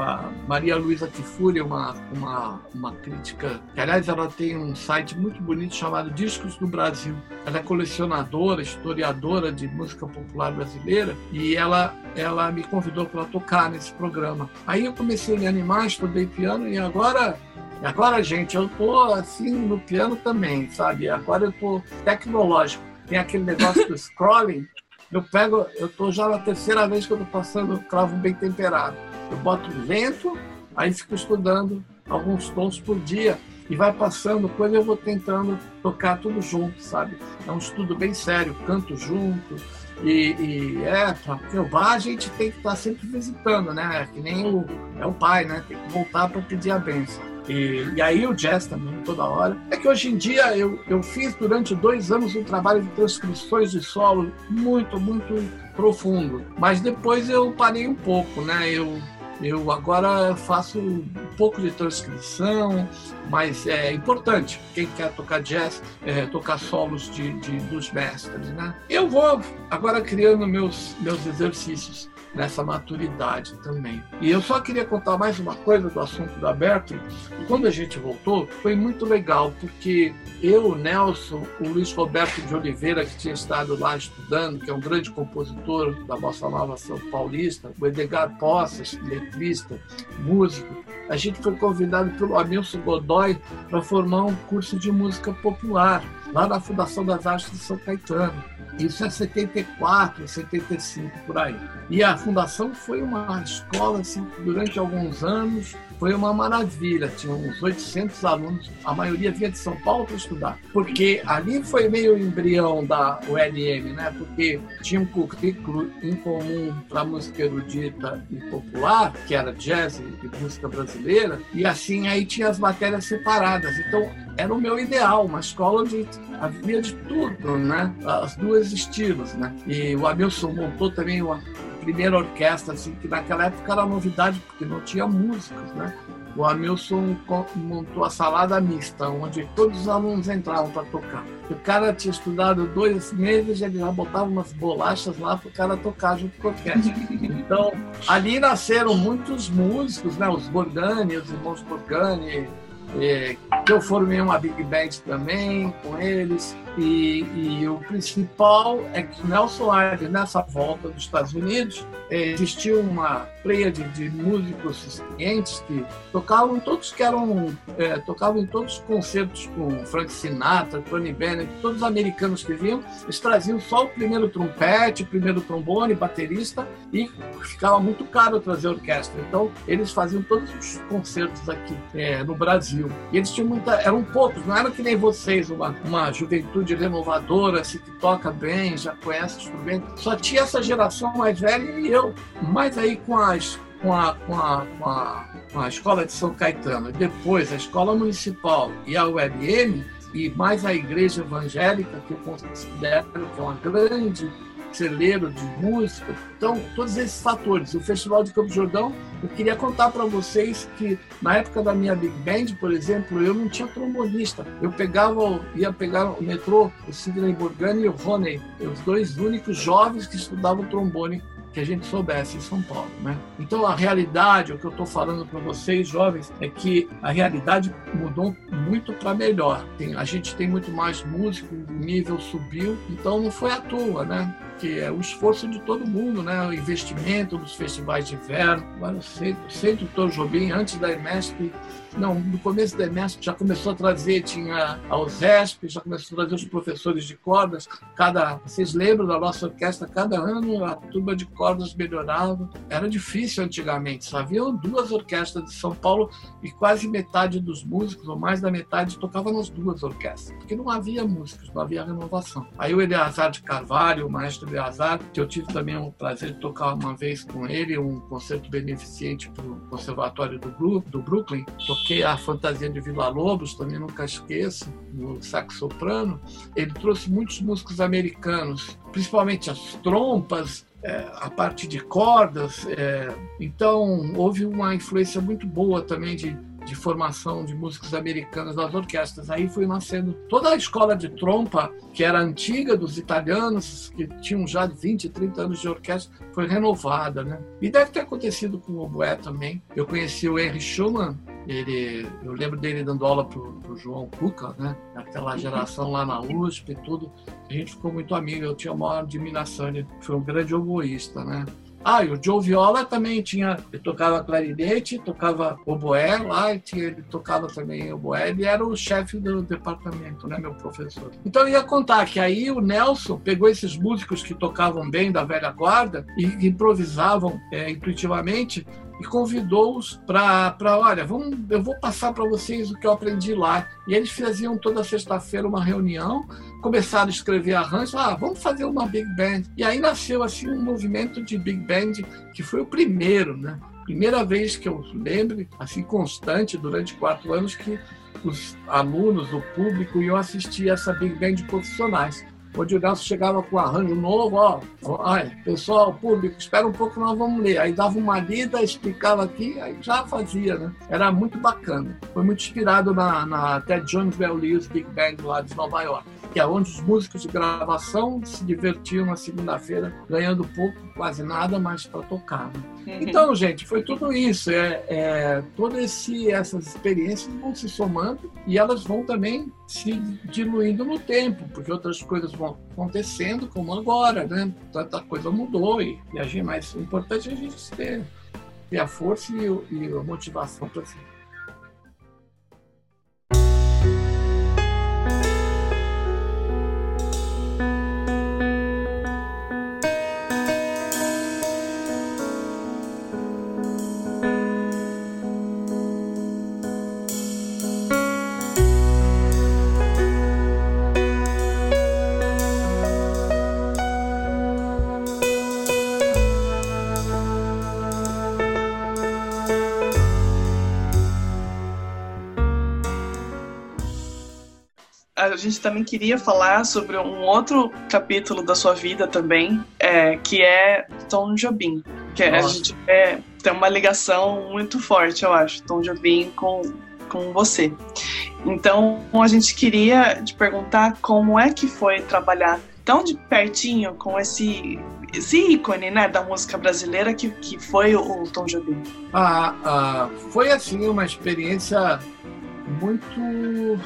Speaker 3: a Maria Luísa Kifuri, uma, uma, uma crítica, que aliás ela tem um site muito bonito chamado Discos do Brasil. Ela é colecionadora, historiadora de música popular brasileira e ela, ela me convidou para tocar nesse programa. Aí eu comecei a me animar, estudei piano e agora agora, gente, eu tô assim no piano também, sabe? Agora eu tô tecnológico. Tem aquele negócio do scrolling. Eu pego, eu tô já na terceira vez que eu tô passando cravo bem temperado. Eu boto lento, aí fico estudando alguns tons por dia e vai passando coisa eu vou tentando tocar tudo junto, sabe? É um estudo bem sério, canto junto. E, e é, porque o bar a gente tem que estar tá sempre visitando, né? É que nem o, é o pai, né? Tem que voltar para pedir a benção. E, e, aí o jazz também, toda hora. É que hoje em dia eu, eu fiz durante dois anos um trabalho de transcrições de solo muito, muito profundo. Mas depois eu parei um pouco, né? Eu eu agora faço um pouco de transcrição, mas é importante. Quem quer tocar jazz, é, tocar solos de, de, dos mestres, né? Eu vou agora criando meus, meus exercícios nessa maturidade também. E eu só queria contar mais uma coisa do assunto da. E quando a gente voltou, foi muito legal, porque eu, Nelson, o Luiz Roberto de Oliveira, que tinha estado lá estudando, que é um grande compositor da Bossa Nova São Paulista, o Edgar Poças, letrista, músico, a gente foi convidado pelo Amilson Godoy para formar um curso de música popular lá na Fundação das Artes de São Caetano. Isso é 74, 75 por aí. E a fundação foi uma escola assim, durante alguns anos foi uma maravilha. Tinha uns 800 alunos, a maioria vinha de São Paulo para estudar. Porque ali foi meio embrião da ULM, né? Porque tinha um currículo em comum para música erudita e popular, que era jazz e música brasileira, e assim aí tinha as matérias separadas. Então era o meu ideal, uma escola onde havia de tudo, né? As duas estilos, né? E o Amilson montou também uma primeira orquestra, assim, que naquela época era novidade, porque não tinha músicos, né? O Hamilton montou a salada mista, onde todos os alunos entravam para tocar. O cara tinha estudado dois meses, ele já botava umas bolachas lá para o cara tocar junto com a orquestra. Então, ali nasceram muitos músicos, né? os Borgani, os irmãos Borgani, é, eu formei uma big band também com eles. E, e, o principal é que Nelson Aires, nessa volta dos Estados Unidos, é, existiu uma pleia de, de, músicos experientes que tocavam todos que eram é, tocavam em todos os concertos com Frank Sinatra, Tony Bennett, todos os americanos que vinham, eles traziam só o primeiro trompete, o primeiro trombone, baterista e ficava muito caro trazer orquestra. Então eles faziam todos os concertos aqui é, no Brasil. E eles tinham muita, eram poucos, não era que nem vocês, uma, uma juventude renovadora, assim, que toca bem, já conhece instrumento. Só tinha essa geração mais velha e eu. Mas aí com as com a, com a, com a, com a escola de São Caetano, depois a escola municipal e a ULM, e mais a igreja evangélica, que eu considero que é uma grande celeiro de música. Então, todos esses fatores. O Festival de Campo Jordão, eu queria contar para vocês que na época da minha Big Band, por exemplo, eu não tinha trombonista. Eu pegava, ia pegar o metrô, o Sidney Borgani e o Rony, os dois únicos jovens que estudavam trombone que a gente soubesse em São Paulo, né? Então a realidade, o que eu estou falando para vocês jovens, é que a realidade mudou muito para melhor. Tem, a gente tem muito mais músico, o nível subiu, então não foi à toa, né? Que é o esforço de todo mundo, né? o investimento dos festivais de inverno. Agora, o Centro, Centro Jobim, antes da EMESP, não, no começo da EMESP já começou a trazer, tinha a USESP, já começou a trazer os professores de cordas. Cada, vocês lembram da nossa orquestra? Cada ano a turma de cordas melhorava. Era difícil antigamente, só haviam duas orquestras de São Paulo e quase metade dos músicos, ou mais da metade, tocava nas duas orquestras, porque não havia músicos, não havia renovação. Aí o Eleazar de Carvalho, o maestro Que eu tive também o prazer de tocar uma vez com ele, um concerto beneficente para o Conservatório do, do Brooklyn, toquei a Fantasia de Vila Lobos, também nunca esqueço, no sax soprano. Ele trouxe muitos músicos americanos, principalmente as trompas, é, a parte de cordas. É, então, houve uma influência muito boa também de, de formação de músicos americanos nas orquestras. Aí foi nascendo toda a escola de trompa, que era antiga dos italianos, que tinham já 20, 30 anos de orquestra, foi renovada. Né? E deve ter acontecido com o oboé também. Eu conheci o Henry Schumann, ele, eu lembro dele dando aula pro, pro João Cuca, né? Aquela geração lá na USP e tudo. A gente ficou muito amigo, eu tinha a maior admiração, ele foi um grande oboísta, né? Ah, e o Joe Viola também tinha, ele tocava clarinete, tocava oboé lá, ele tocava também oboé, ele era o chefe do departamento, né, meu professor. Então eu ia contar que aí o Nelson pegou esses músicos que tocavam bem da velha guarda e improvisavam é, intuitivamente e convidou-os para, olha, vamos, eu vou passar para vocês o que eu aprendi lá. E eles faziam toda sexta-feira uma reunião, começaram a escrever arranjos, ah, vamos fazer uma big band. E aí nasceu assim um movimento de big band que foi o primeiro, né? Primeira vez que eu lembro, assim constante durante quatro anos que os alunos, o público iam assistir essa big band de profissionais o Nelson chegava com um arranjo novo, ó, olha, pessoal, público, espera um pouco, nós vamos ler. Aí dava uma lida, explicava aqui, aí já fazia, né? Era muito bacana. Foi muito inspirado na, na até John Bell Lewis Big Band lá de Nova York que é onde os músicos de gravação se divertiam na segunda-feira, ganhando pouco, quase nada, mas para tocar. Né? Uhum. Então, gente, foi tudo isso. É, é, todas essas experiências vão se somando e elas vão também se diluindo no tempo, porque outras coisas vão acontecendo, como agora, né? Tanta coisa mudou e, e a gente, mais importante é a gente ter, ter a força e, e a motivação para
Speaker 2: gente também queria falar sobre um outro capítulo da sua vida também, é, que é Tom Jobim. Que é, a gente é, tem uma ligação muito forte, eu acho, Tom Jobim com, com você. Então, a gente queria te perguntar como é que foi trabalhar tão de pertinho com esse, esse ícone né, da música brasileira que, que foi o, o Tom Jobim.
Speaker 3: Ah, ah, foi assim uma experiência muito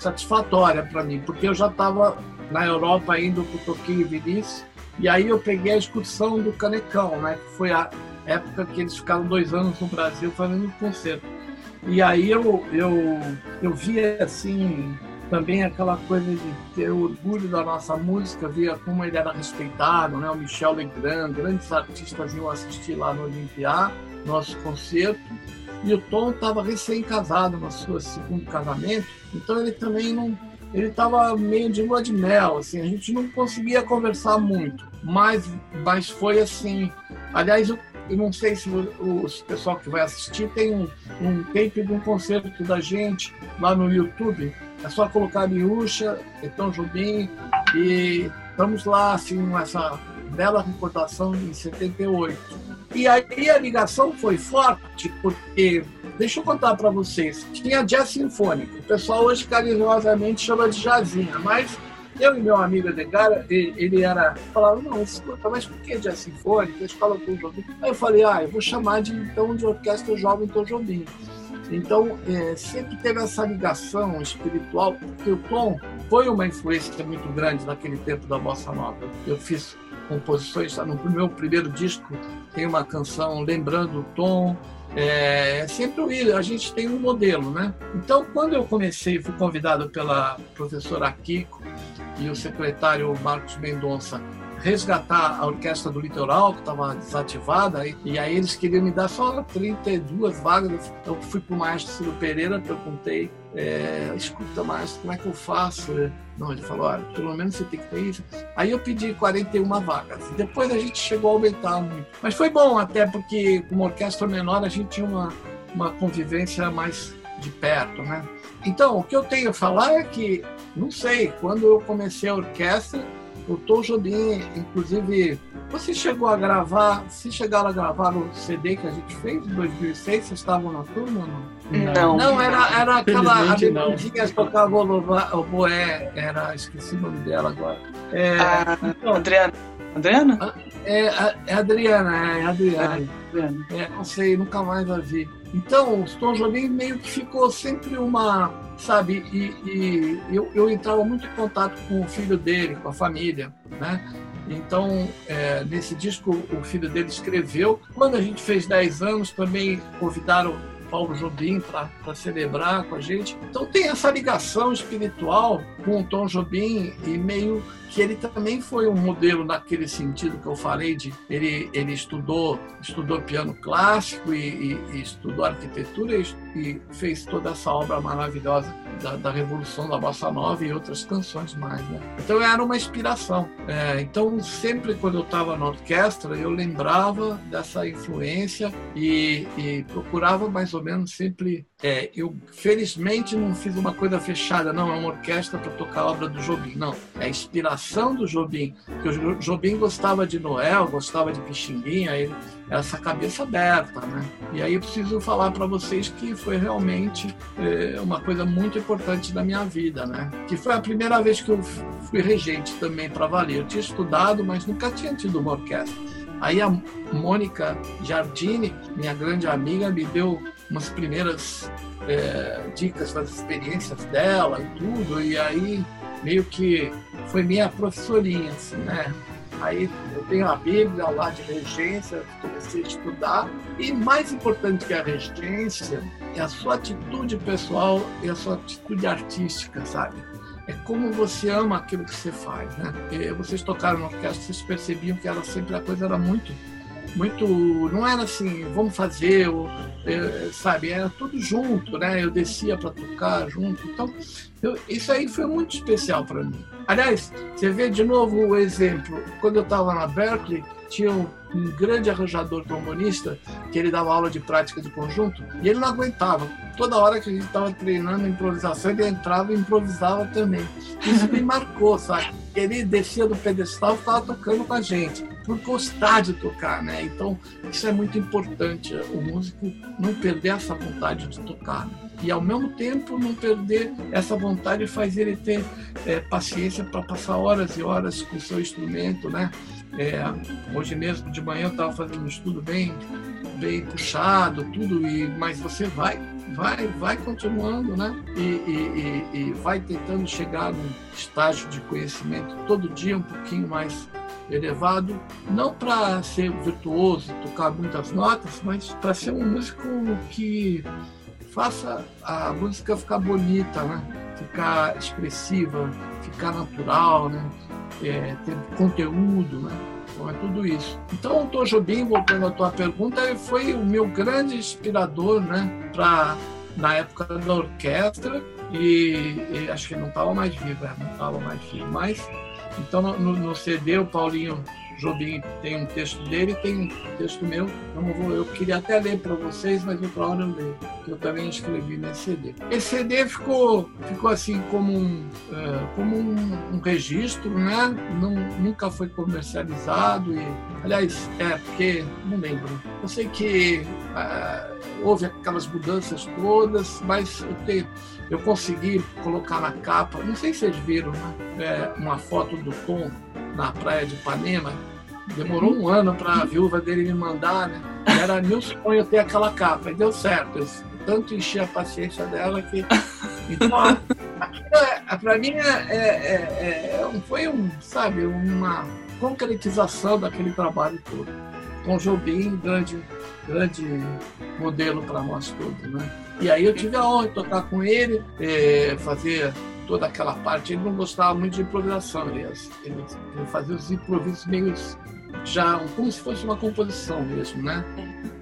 Speaker 3: satisfatória para mim, porque eu já estava na Europa indo para o Toquinho Vinícius, e aí eu peguei a excursão do Canecão, né, que foi a época que eles ficaram dois anos no Brasil fazendo concerto. E aí eu, eu, eu via assim também aquela coisa de ter orgulho da nossa música, via como ele era respeitado, né? O Michel Legrand, grandes artistas iam assistir lá no Olimpiá, nosso concerto. E o Tom estava recém-casado no seu segundo casamento, então ele também não. Ele estava meio de lua de mel, assim, a gente não conseguia conversar muito, mas, mas foi assim. Aliás, eu, eu não sei se o, o pessoal que vai assistir tem um, um tape de um concerto da gente lá no YouTube. É só colocar Miúcha, Tom Jobim e estamos lá, assim, nessa bela recordação em 78 e aí a ligação foi forte, porque, deixa eu contar para vocês, tinha jazz sinfônico. O pessoal hoje carinhosamente chama de jazzinha, mas eu e meu amigo Edgar, ele era, falava, não, escuta, mas por que jazz sinfônico? A escola Tom Jobim. Aí eu falei, ah, eu vou chamar de então de orquestra jovem Tom Jobim. Então, é, sempre teve essa ligação espiritual, porque o Tom foi uma influência muito grande naquele tempo da bossa nova. Eu fiz composições. No meu primeiro disco tem uma canção lembrando o Tom. É, é sempre a gente tem um modelo, né? Então, quando eu comecei, fui convidado pela professora Kiko e o secretário Marcos Mendonça resgatar a orquestra do litoral, que estava desativada, e, aí eles queriam me dar só 32 vagas. Eu fui para o maestro Pereira, perguntei, é, escuta, maestro, como é que eu faço? Não, ele falou, olha, pelo menos você tem que ter isso. Aí eu pedi 41 vagas. Depois a gente chegou a aumentar muito. Mas foi bom, até porque com uma orquestra menor a gente tinha uma, uma convivência mais de perto, né? Então, o que eu tenho a falar é que, não sei, quando eu comecei a orquestra, o Tom Jobim, inclusive, você chegou a gravar, se chegaram a gravar o CD que a gente fez em 2006, vocês estavam na turma?
Speaker 2: Não, não,
Speaker 3: não era, era aquela amigadinha que tocava o boé, era, esqueci o nome dela agora.
Speaker 2: É, ah, então, Adriana. Adriana? Ah,
Speaker 3: é, é Adriana, é Adriana. É, é, não sei, nunca mais a vi. Então, o Tom Jobim meio que ficou sempre uma, sabe, e, e eu, eu entrava muito em contato com o filho dele, com a família, né? Então, é, nesse disco, o filho dele escreveu. Quando a gente fez 10 anos, também convidaram Paulo Jobim para celebrar com a gente. Então tem essa ligação espiritual com o Tom Jobim e meio que ele também foi um modelo naquele sentido que eu falei de ele ele estudou estudou piano clássico e, e, e estudou arquitetura e, e, fez toda essa obra maravilhosa da, da, revolução da bossa nova e outras canções mais né? então era uma inspiração é, então sempre quando eu estava na orquestra eu lembrava dessa influência e, procurava mais ou menos sempre é, eu felizmente não fiz uma coisa fechada, não, é uma orquestra para tocar a obra do Jobim, não. É a inspiração do Jobim, porque o Jobim gostava de Noel, gostava de Pixinguinha, ele essa cabeça aberta, né? E aí eu preciso falar para vocês que foi realmente é, uma coisa muito importante da minha vida, né? Que foi a primeira vez que eu fui regente também para valer. Eu tinha estudado, mas nunca tinha tido uma orquestra. Aí a Mônica Jardini, minha grande amiga, me deu umas primeiras é, dicas das experiências dela e tudo, e aí meio que foi minha professorinha, assim, né? Aí eu tenho a Bíblia lá de regência, comecei a estudar, e mais importante que a regência é a sua atitude pessoal e a sua atitude artística, sabe? É como você ama aquilo que você faz, né? Vocês tocaram na orquestra, vocês percebiam que ela sempre a coisa era muito muito. Não era assim, vamos fazer, é, sabe? Era tudo junto, né? Eu descia para tocar junto. Então, eu, isso aí foi muito especial para mim. Aliás, você vê de novo o exemplo. Quando eu estava na Berkeley, tinha um, um grande arranjador trombonista que ele dava aula de prática de conjunto e ele não aguentava. Toda hora que a gente estava treinando improvisação, ele entrava e improvisava também. Isso me marcou, sabe? Ele descia do pedestal e ficava tocando com a gente, por gostar de tocar, né? Então, isso é muito importante, o músico não perder essa vontade de tocar. Né? E, ao mesmo tempo, não perder essa vontade faz ele ter é, paciência para passar horas e horas com o seu instrumento, né? É, hoje mesmo de manhã eu estava fazendo um estudo bem, bem puxado, tudo, e, mas você vai, vai, vai continuando, né? E, e, e, e vai tentando chegar num estágio de conhecimento todo dia um pouquinho mais elevado, não para ser virtuoso, tocar muitas notas, mas para ser um músico que faça a música ficar bonita, né? ficar expressiva, ficar natural, né? É, ter conteúdo, né? Então é tudo isso. Então o Tom Jobim, voltando à tua pergunta, foi o meu grande inspirador, né? Para na época da orquestra e, e acho que não estava mais vivo, é, não estava mais vivo, mas então no, no CD o Paulinho Jobim tem um texto dele, tem um texto meu. Eu, vou, eu queria até ler para vocês, mas outra hora eu leio, que eu também escrevi nesse CD. Esse CD ficou, ficou assim como um, é, como um, um, registro, né? Não, nunca foi comercializado e, aliás, é porque não lembro. Eu sei que é, houve aquelas mudanças todas, mas eu, tenho, eu consegui colocar na capa. Não sei se vocês viram, né? É, uma foto do Tom na praia de Ipanema. Demorou um ano para a viúva dele me mandar, né? Era meu sonho ter aquela capa. E deu certo. Eu tanto enchi a paciência dela que. Então, é, para mim é, é, é, é foi um, sabe, uma concretização daquele trabalho todo. Com Jobim, grande, grande modelo para nós todos, né? E aí eu tive a honra de tocar com ele, é, fazer toda aquela parte. Ele não gostava muito de improvisação, ele, ele, ele fazia os improvisos meio já como se fosse uma composição mesmo, né?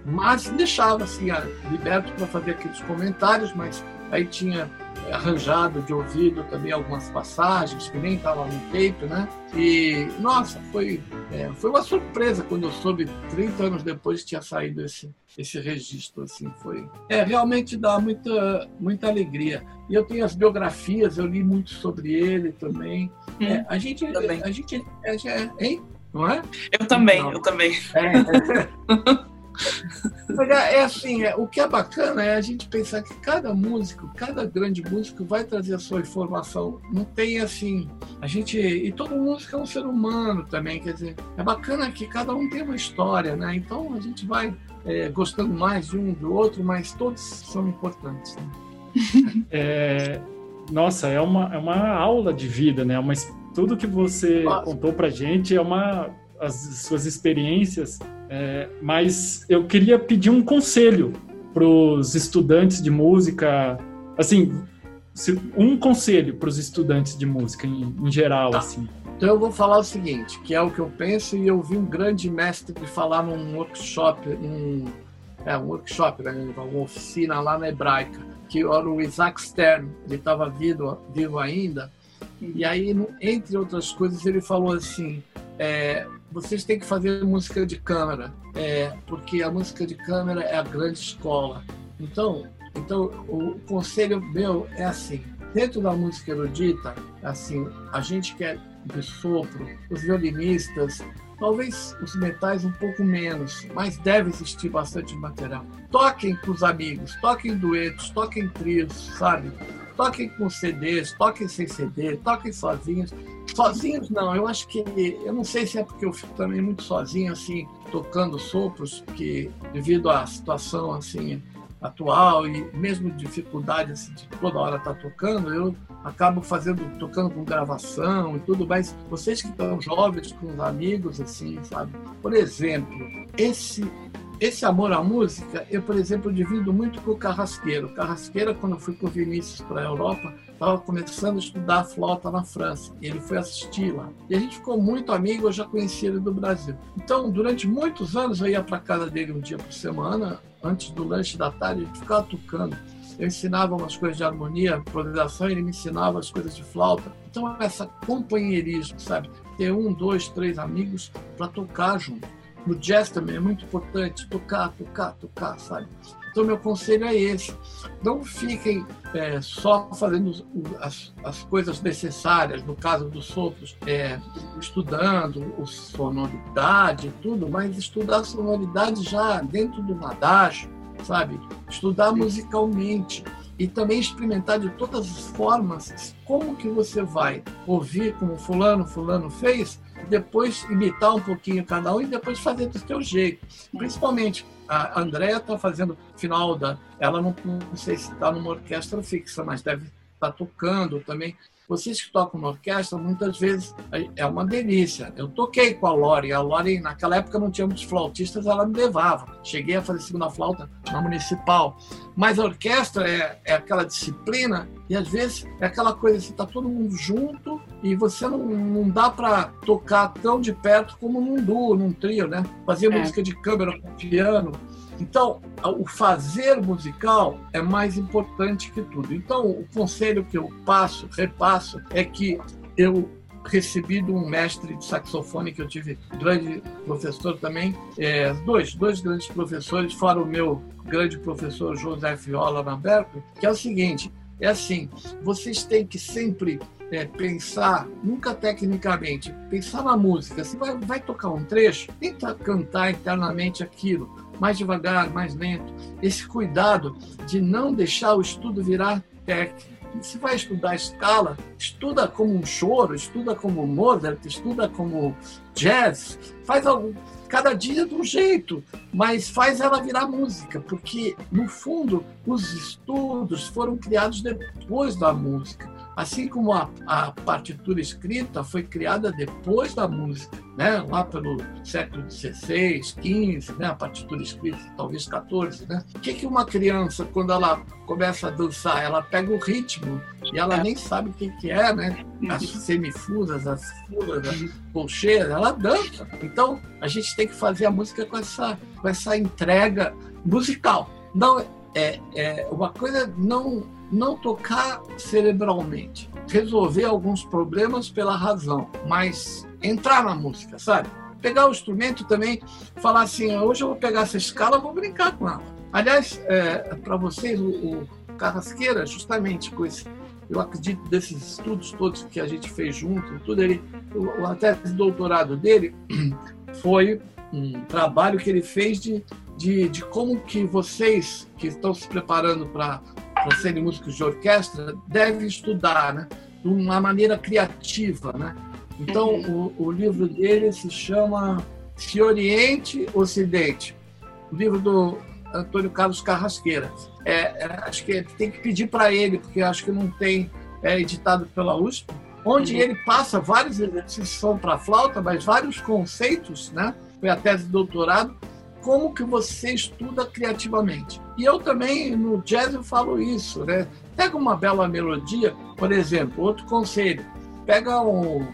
Speaker 3: Mas deixava assim liberto para fazer aqueles comentários, mas aí tinha arranjado de ouvido também algumas passagens que nem estava no tape, né? E nossa, foi é, foi uma surpresa quando eu soube 30 anos depois que tinha saído esse esse registro assim, foi é realmente dá muita muita alegria. E eu tenho as biografias, eu li muito sobre ele também. Hum, é, a gente também. a gente é, é, hein? Não é?
Speaker 2: Eu também, Não. eu também. É.
Speaker 3: É assim, é, o que é bacana é a gente pensar que cada músico, cada grande músico vai trazer a sua informação. Não tem assim, a gente e todo músico é um ser humano também, quer dizer, é bacana que cada um tem uma história, né? Então a gente vai é, gostando mais de um do outro, mas todos são importantes. Né?
Speaker 1: É, nossa, é uma, é uma aula de vida, né? Uma, tudo que você nossa. contou pra gente é uma as suas experiências é, mas eu queria pedir um conselho para os estudantes de música, assim, um conselho para os estudantes de música em, em geral, tá. assim.
Speaker 3: Então eu vou falar o seguinte, que é o que eu penso e eu vi um grande mestre falar num workshop, num, é, um workshop, né, uma oficina lá na Hebraica, que era o Isaac Stern, ele estava vivo, vivo ainda, e aí, entre outras coisas, ele falou assim, é, vocês têm que fazer música de câmara, é, porque a música de câmara é a grande escola. Então, então o conselho meu é assim: dentro da música erudita, assim, a gente quer de sopro, os violinistas, talvez os metais um pouco menos, mas deve existir bastante material. Toquem com os amigos, toquem duetos, toquem trios, sabe? Toquem com CDs, toquem sem CD, toquem sozinhos. Sozinhos não, eu acho que. Eu não sei se é porque eu fico também muito sozinho, assim, tocando sopros, porque devido à situação assim atual e mesmo dificuldade assim, de toda hora estar tá tocando, eu acabo fazendo, tocando com gravação e tudo, mas vocês que estão jovens, com os amigos, assim, sabe? Por exemplo, esse esse amor à música, eu, por exemplo, divido muito com o Carrasqueiro. O Carrasqueira, quando eu fui com o Vinícius para a Europa, estava começando a estudar flauta na França. Ele foi assistir lá. E a gente ficou muito amigo, eu já conhecia ele do Brasil. Então, durante muitos anos, eu ia para casa dele um dia por semana, antes do lanche da tarde, a gente ficava tocando. Eu ensinava umas coisas de harmonia, improvisação, ele me ensinava as coisas de flauta. Então, essa companheirismo, sabe? Ter um, dois, três amigos para tocar junto. No jazz também é muito importante tocar, tocar, tocar, sabe? Então, meu conselho é esse. Não fiquem é, só fazendo as, as, coisas necessárias, no caso dos sopros, é, estudando o sonoridade e tudo, mas estudar a sonoridade já dentro do nadágio, sabe? Estudar musicalmente e também experimentar de todas as formas como que você vai ouvir como fulano, fulano fez, depois imitar um pouquinho cada um e depois fazer do seu jeito. Principalmente a Andrea está fazendo final da. Ela não, não sei se está numa orquestra fixa, mas deve estar tá tocando também. Vocês que tocam na orquestra, muitas vezes é uma delícia. Eu toquei com a Lori. A Lori, naquela época, não tinha muitos flautistas, ela me levava. Cheguei a fazer segunda flauta na municipal. Mas a orquestra é, é aquela disciplina e, às vezes, é aquela coisa, você está todo mundo junto e você não, não dá para tocar tão de perto como num duo, num trio, né? Fazer é. música de câmera com piano então, o fazer musical é mais importante que tudo. Então, o conselho que eu passo, repasso, é que eu recebi de um mestre de saxofone que eu tive, grande professor também, é, dois, dois grandes professores, fora o meu grande professor José Fiola na Berkeley, que é o seguinte, é assim, vocês têm que sempre é, pensar, nunca tecnicamente, pensar na música. Você vai, vai tocar um trecho, tenta cantar internamente aquilo mais devagar, mais lento. Esse cuidado de não deixar o estudo virar técnico. Se vai estudar escala, estuda como um choro, estuda como Mozart, estuda como jazz, faz algo, cada dia de um jeito, mas faz ela virar música, porque no fundo os estudos foram criados depois da música. Assim como a, a partitura escrita foi criada depois da música, né? lá pelo século XVI, XV, né? a partitura escrita talvez XIV. Né? O que, que uma criança, quando ela começa a dançar, ela pega o ritmo e ela nem sabe o que, que é, né? as semifusas, as fulas, as colcheiras, ela dança. Então, a gente tem que fazer a música com essa, com essa entrega musical. Não, é, é uma coisa não não tocar cerebralmente, resolver alguns problemas pela razão, mas entrar na música, sabe? Pegar o instrumento também, falar assim, hoje eu vou pegar essa escala, vou brincar com ela. Aliás, é, para vocês, o, o Carrasqueira, justamente com esse, eu acredito desses estudos todos que a gente fez junto, tudo ele, o, a tese de doutorado dele foi um trabalho que ele fez de, de, de como que vocês que estão se preparando para para serem músicos de orquestra, devem estudar, né? De uma maneira criativa, né? Então, uhum. o, o, livro dele se chama Se Oriente Ocidente, o livro do Antônio Carlos Carrasqueira. É, é, acho que tem que pedir para ele, porque acho que não tem, é editado pela USP, onde uhum. ele passa vários exercícios para flauta, mas vários conceitos, né? Foi a tese de doutorado, como que você estuda criativamente. E eu também, no jazz, eu falo isso, né? Pega uma bela melodia, por exemplo, outro conselho, pega um...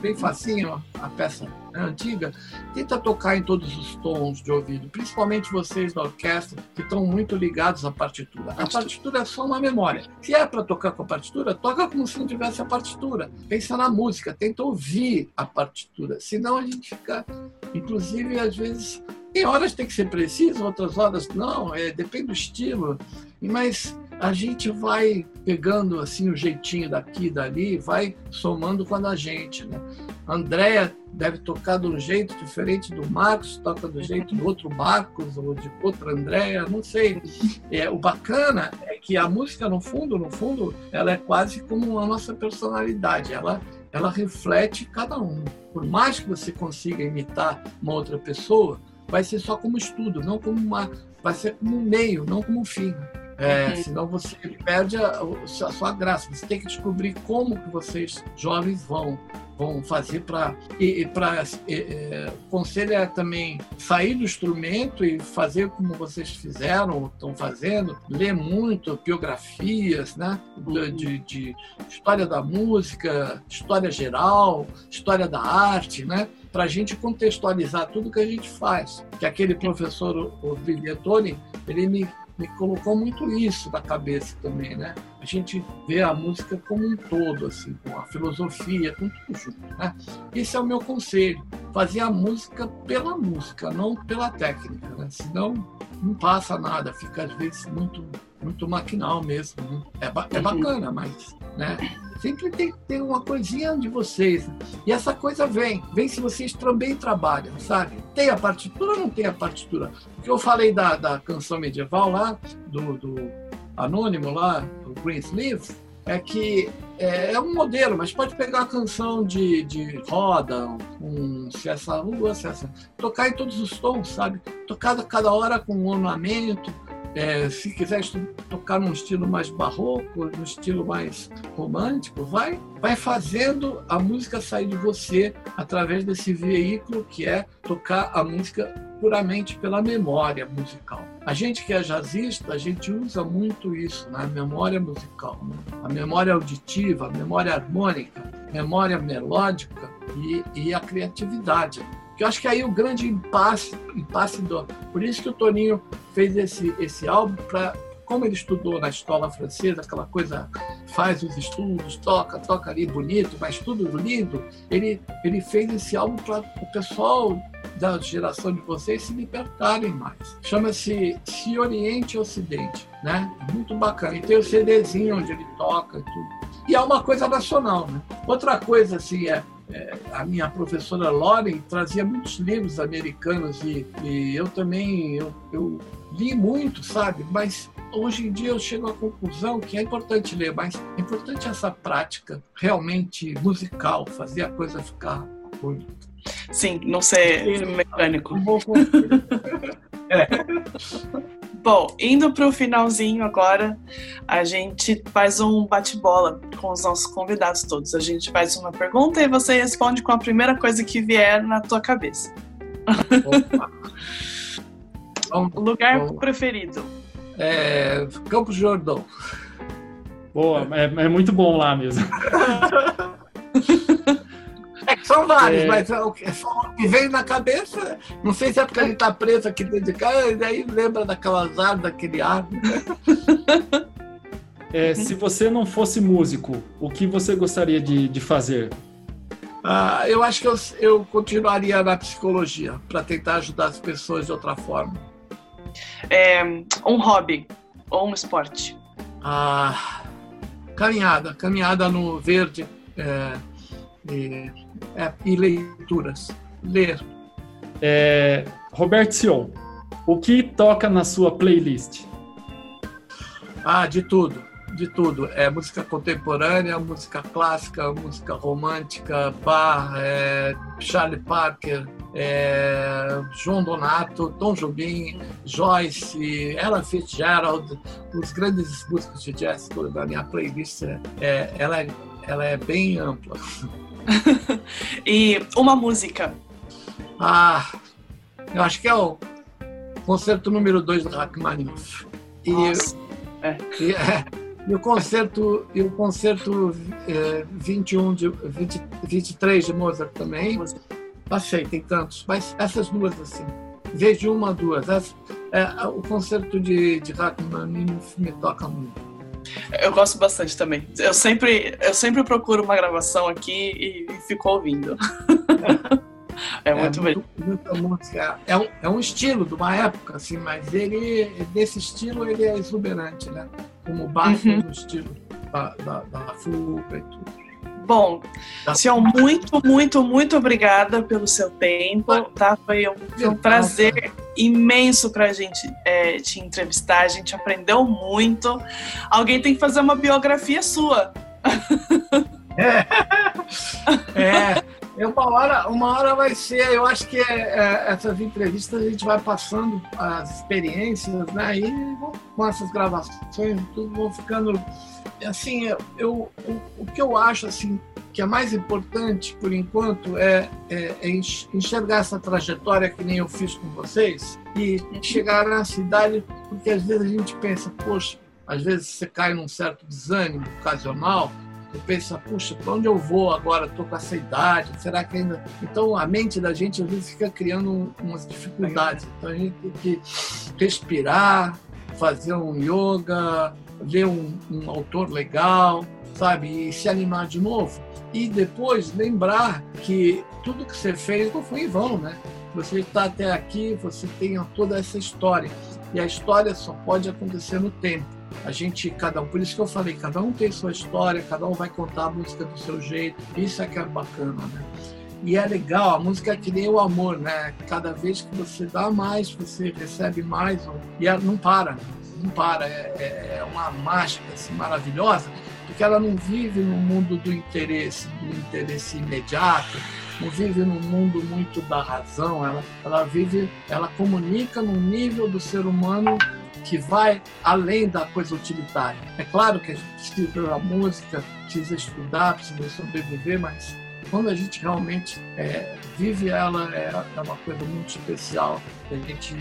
Speaker 3: Bem facinho a peça antiga, tenta tocar em todos os tons de ouvido, principalmente vocês da orquestra que estão muito ligados à partitura. A partitura é só uma memória. Se é para tocar com a partitura, toca como se não tivesse a partitura. Pensa na música, tenta ouvir a partitura. Senão a gente fica, inclusive, às vezes, tem horas tem que ser preciso, outras horas não, é, depende do estilo. Mas a gente vai pegando assim o jeitinho daqui e dali, vai somando com a gente, né? A deve tocar de um jeito diferente do Marcos, toca do jeito do outro Marcos ou de outra Andrea, não sei. É, o bacana é que a música no fundo, no fundo, ela é quase como a nossa personalidade. Ela ela reflete cada um. Por mais que você consiga imitar uma outra pessoa, vai ser só como estudo, não como uma, vai ser como um meio, não como um fim. É, uhum. Senão você perde a, a, sua graça. Você tem que descobrir como que vocês jovens vão vão fazer para e, e para é, conselho é também sair do instrumento e fazer como vocês fizeram estão fazendo ler muito biografias né de, de, de história da música história geral história da arte né para a gente contextualizar tudo que a gente faz que aquele professor o Vigliatoni ele me me colocou muito isso na cabeça também, né? A gente vê a música como um todo, assim, com a filosofia, com tudo junto, né? Esse é o meu conselho, fazer a música pela música, não pela técnica, né? Senão não passa nada, fica às vezes muito muito maquinal mesmo. Né? É, ba é uhum. bacana, mas né? sempre tem que ter uma coisinha de vocês. Né? E essa coisa vem, vem se vocês também trabalham, sabe? Tem a partitura ou não tem a partitura? O que eu falei da, da canção medieval lá, do, do Anônimo lá, do Greensleeve, é que é, é, um modelo, mas pode pegar a canção de, de roda, um, se essa rua, se essa. tocar em todos os tons, sabe? Tocar cada hora com um ornamento, é, se quiser tocar num estilo mais barroco, num estilo mais romântico, vai, vai fazendo a música sair de você através desse veículo que é tocar a música puramente pela memória musical. A gente que é jazzista, a gente usa muito isso, né? a memória musical, né? a memória auditiva, a memória harmônica, memória melódica e, e a criatividade que eu acho que aí o grande impasse, impasse do. Por isso que o Toninho fez esse, esse álbum, para como ele estudou na escola francesa, aquela coisa, faz os estudos, toca, toca ali bonito, mas tudo lindo, ele, ele fez esse álbum para o pessoal da geração de vocês se libertarem mais. Chama-se Se Oriente Ocidente, né? Muito bacana. E tem o CDzinho onde ele toca e tudo. E é uma coisa nacional, né? Outra coisa, assim, é é, a minha professora Lauren trazia muitos livros americanos e, e eu também eu, eu, li muito, sabe? Mas hoje em dia eu chego à conclusão que é importante ler, mas é importante essa prática realmente musical, fazer a coisa ficar bonita.
Speaker 2: Sim, não ser mecânico. é. Bom, indo para o finalzinho agora, a gente faz um bate-bola com os nossos convidados todos. A gente faz uma pergunta e você responde com a primeira coisa que vier na tua cabeça. Lugar preferido?
Speaker 3: É, Campos Jordão.
Speaker 1: Boa, é, é muito bom lá mesmo.
Speaker 3: É são vários, é... mas é o que veio na cabeça, não sei se é porque a gente tá preso aqui dentro de casa, e daí lembra daquelas árvores, daquele ar.
Speaker 1: É, se você não fosse músico, o que você gostaria de, de fazer?
Speaker 3: Ah, eu acho que eu, eu continuaria na psicologia para tentar ajudar as pessoas de outra forma.
Speaker 2: É, um hobby ou um esporte?
Speaker 3: Ah, caminhada, caminhada no verde. É, e, é, e leituras. Ler.
Speaker 1: É, Roberto Sion, o que toca na sua playlist?
Speaker 3: Ah, de tudo, de tudo. É música contemporânea, música clássica, música romântica, Bach, é, Charlie Parker, é, João Donato, Tom Jobim, Joyce, Ella Fitzgerald, os grandes músicos de jazz da minha playlist. É, ela, é, ela é bem ampla.
Speaker 2: E uma música.
Speaker 3: Ah, eu acho que é o concerto número 2 do Rachmaninoff. E, é. E, é, e, o concerto, e o concerto é, 21 de, 20, 23 de Mozart também. Passei, tem tantos, mas essas duas assim. Vejo uma, duas. Essa, é, o concerto de, de Rachmaninoff me toca muito.
Speaker 2: Eu gosto bastante também. Eu sempre, eu sempre procuro uma gravação aqui e, e fico ouvindo.
Speaker 3: é muito é, Muita música. É um, é um estilo de uma época, assim, mas ele, desse estilo, ele é exuberante, né? Como Bach uhum. no estilo da, da, da fuga e tudo.
Speaker 2: Bom, Sion, muito, muito, muito obrigada pelo seu tempo, tá? Foi um, foi um prazer imenso para a gente é, te entrevistar, a gente aprendeu muito. Alguém tem que fazer uma biografia sua.
Speaker 3: É, é, é uma hora, uma hora vai ser. Eu acho que é, é, essas entrevistas a gente vai passando as experiências, né? E com essas gravações, tudo vão ficando assim, eu, eu, o, que eu acho assim que é mais importante por enquanto é, é, é, enxergar essa trajetória que nem eu fiz com vocês e chegar na cidade, porque às vezes a gente pensa, poxa, às vezes você cai num certo desânimo ocasional, pensa, puxa, para onde eu vou agora? Estou com essa idade, será que ainda. Então a mente da gente às vezes fica criando umas dificuldades. Então a gente tem que respirar, fazer um yoga, ler um, um autor legal, sabe? E se animar de novo. E depois lembrar que tudo que você fez não foi em vão, né? Você está até aqui, você tem toda essa história. E a história só pode acontecer no tempo. A gente, cada um, por isso que eu falei, cada um tem sua história, cada um vai contar a música do seu jeito. Isso é que é bacana, né? E é legal, a música é que nem o amor, né? Cada vez que você dá mais, você recebe mais. E ela não para, não para. É, é, é uma mágica assim, maravilhosa, porque ela não vive no mundo do interesse, do interesse imediato, não vive no mundo muito da razão, ela, ela vive, ela comunica no nível do ser humano que vai além da coisa utilitária. É claro que a gente precisa da música, precisa estudar, precisa sobreviver, mas quando a gente realmente é, vive ela, é, é, uma coisa muito especial. A gente,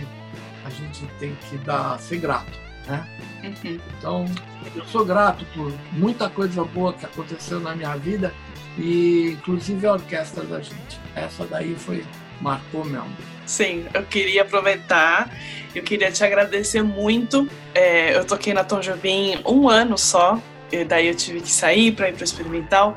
Speaker 3: a gente tem que dar, ser grato. Né? Uhum. Então, eu sou grato por muita coisa boa que aconteceu na minha vida e inclusive a orquestra da gente. Essa daí foi marcou mesmo.
Speaker 2: Sim, eu queria aproveitar, eu queria te agradecer muito. É, eu toquei na Tom Jobim um ano só, daí eu tive que sair para ir para o experimental,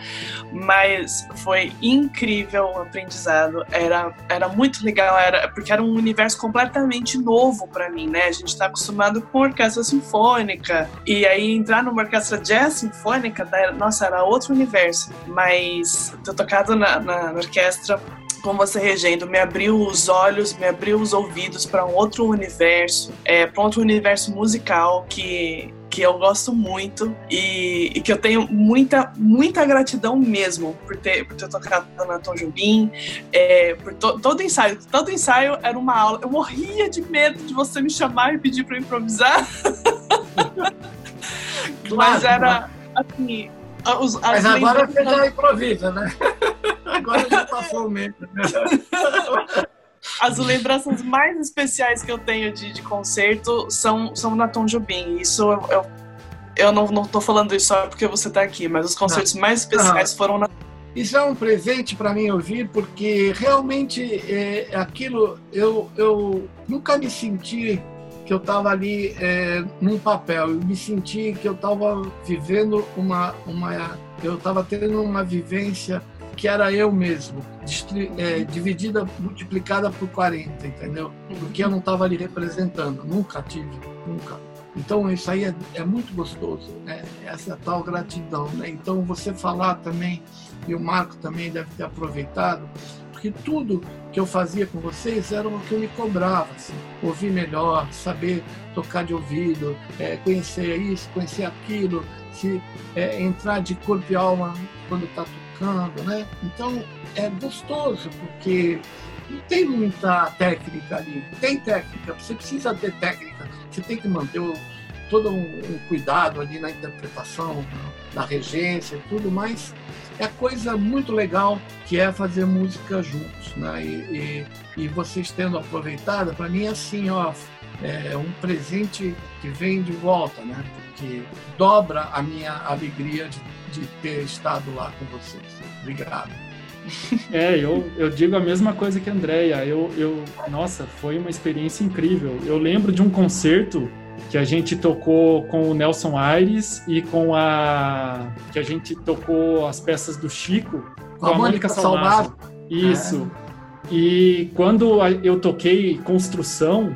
Speaker 2: mas foi incrível o aprendizado. Era, era muito legal, era porque era um universo completamente novo para mim, né? A gente está acostumado com orquestra sinfônica e aí entrar numa orquestra jazz sinfônica, nossa, era outro universo. Mas ter tocado na, na, na orquestra com você regendo, me abriu os olhos, me abriu os ouvidos para um outro universo, é, para outro universo musical que que eu gosto muito e, e, que eu tenho muita, muita gratidão mesmo por ter, por ter tocado na Tom Jobim, é, por to, todo ensaio. Todo ensaio era uma aula. Eu morria de medo de você me chamar e pedir para improvisar. Mas era assim.
Speaker 3: Os, Mas agora você já improvisa, né? Agora já passou o medo. Né?
Speaker 2: as lembranças mais especiais que eu tenho de, de concerto são, são na Tom Jobim. Isso eu, eu, eu não, não tô falando isso só porque você tá aqui, mas os concertos mais especiais não. foram na
Speaker 3: isso é um presente para mim ouvir, porque realmente é, aquilo eu, eu nunca me senti que eu estava ali é, num papel, eu me senti que eu estava vivendo uma, uma eu estava tendo uma vivência que era eu mesmo, é, dividida, multiplicada por 40, entendeu? Porque eu não estava ali representando, nunca tive, nunca. Então isso aí é, é muito gostoso, né? essa tal gratidão. Né? Então você falar também, e o Marco também deve ter aproveitado, porque tudo que eu fazia com vocês era o que eu me cobrava, assim, ouvir melhor, saber tocar de ouvido, é, conhecer isso, conhecer aquilo, é, entrar de corpo e alma quando está tocando, né? Então é gostoso porque não tem muita técnica ali. Tem técnica, você precisa ter técnica, você tem que manter o, todo um, um, cuidado ali na interpretação, na, na regência e tudo, mas é coisa muito legal que é fazer música juntos, né? E, e, e vocês tendo aproveitado, para mim é assim, ó, é um presente que vem de volta, né? Porque dobra a minha alegria de, de ter estado lá com vocês. Obrigado.
Speaker 1: É, eu, eu digo a mesma coisa que a Andrea. Eu, eu, nossa, foi uma experiência incrível. Eu lembro de um concerto que a gente tocou com o Nelson Aires e com a que a gente tocou as peças do Chico
Speaker 3: com, a, a Mônica Salmazo.
Speaker 1: Isso. É. E quando eu toquei Construção,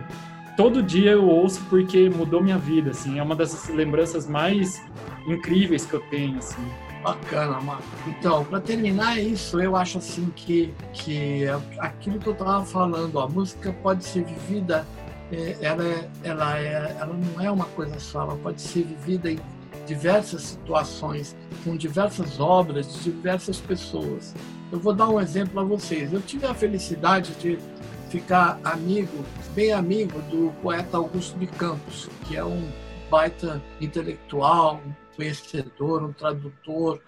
Speaker 1: todo dia eu ouço porque mudou minha vida, assim, é uma das lembranças mais incríveis que eu tenho, assim.
Speaker 3: Bacana, Marco. Então, para terminar isso, eu acho assim que, que é aquilo que eu estava falando, a música pode ser vivida, é, ela, é, ela, é, ela não é uma coisa só, ela pode ser vivida em diversas situações, com diversas obras, de diversas pessoas. Eu vou dar um exemplo a vocês. Eu tive a felicidade de ficar amigo, bem amigo do poeta Augusto de Campos, que é um baita intelectual, um conhecedor, um tradutor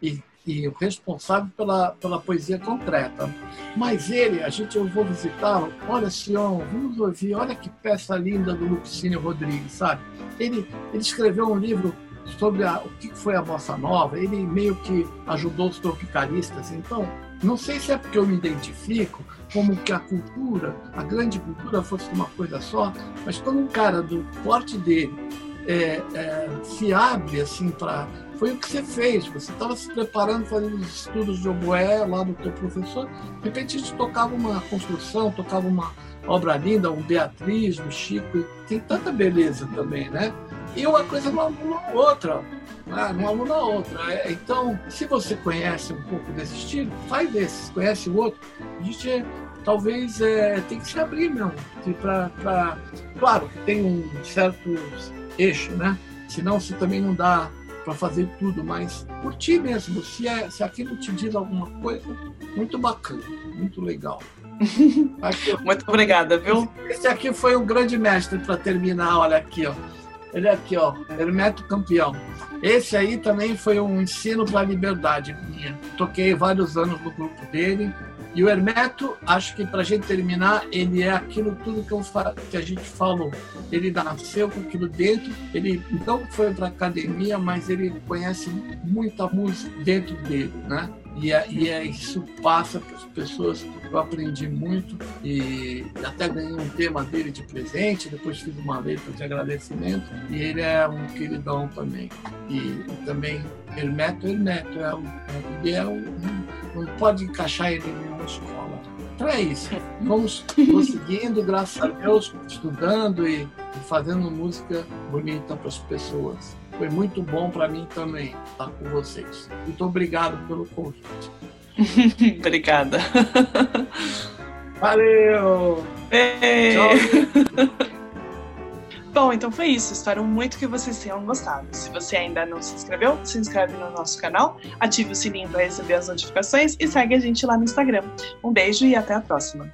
Speaker 3: e, e responsável pela, pela poesia concreta. Mas ele, a gente, eu vou visitá-lo, olha, Sion, vamos ouvir, olha que peça linda do Lupicínio Rodrigues, sabe? Ele, ele escreveu um livro sobre a, o que foi a bossa nova, ele meio que ajudou os tropicalistas, então Não sei se é porque eu me identifico como que a cultura, a grande cultura fosse uma coisa só, mas quando um cara do porte dele é, é, se abre assim para foi o que você fez. Você estava se preparando, fazendo os estudos de oboé lá do teu professor. De repente a gente tocava uma construção, tocava uma obra linda, um Beatriz, do Chico. Tem tanta beleza também, né? E uma coisa não anula a outra. Né? Não anula a outra. É, então, se você conhece um pouco desse estilo, faz desse. Conhece o outro. A gente talvez é, tem que se abrir mesmo. Pra, pra... Claro que tem um certo eixo, né? Senão você também não dá para fazer tudo, mas curtir mesmo. Se, é, se aquilo te diz alguma coisa, muito bacana, muito legal.
Speaker 2: Aqui, muito obrigada, viu?
Speaker 3: Esse aqui foi um grande mestre para terminar, olha aqui, ó. Ele é aqui, ó, Hermeto Campeão. Esse aí também foi um ensino para a liberdade minha. Toquei vários anos no grupo dele. E o Hermeto, acho que para a gente terminar, ele é aquilo tudo que, eu, que a gente falou. Ele nasceu com aquilo dentro, ele não foi para academia, mas ele conhece muita música dentro dele, né? E, é, e é, isso passa para as pessoas. Eu aprendi muito e até ganhei um tema dele de presente. Depois fiz uma letra de agradecimento. E ele é um queridão também. E, e também Hermeto, Hermeto. É, ele é um, não pode encaixar ele em nenhuma escola. Então é isso. Vamos conseguindo, graças a Deus, estudando e, e fazendo música bonita para as pessoas. Foi muito bom para mim também estar com vocês. Muito obrigado pelo convite.
Speaker 2: Obrigada.
Speaker 3: Valeu!
Speaker 2: Ei. Tchau. Bom, então foi isso. Espero muito que vocês tenham gostado. Se você ainda não se inscreveu, se inscreve no nosso canal, ative o sininho para receber as notificações e segue a gente lá no Instagram. Um beijo e até a próxima.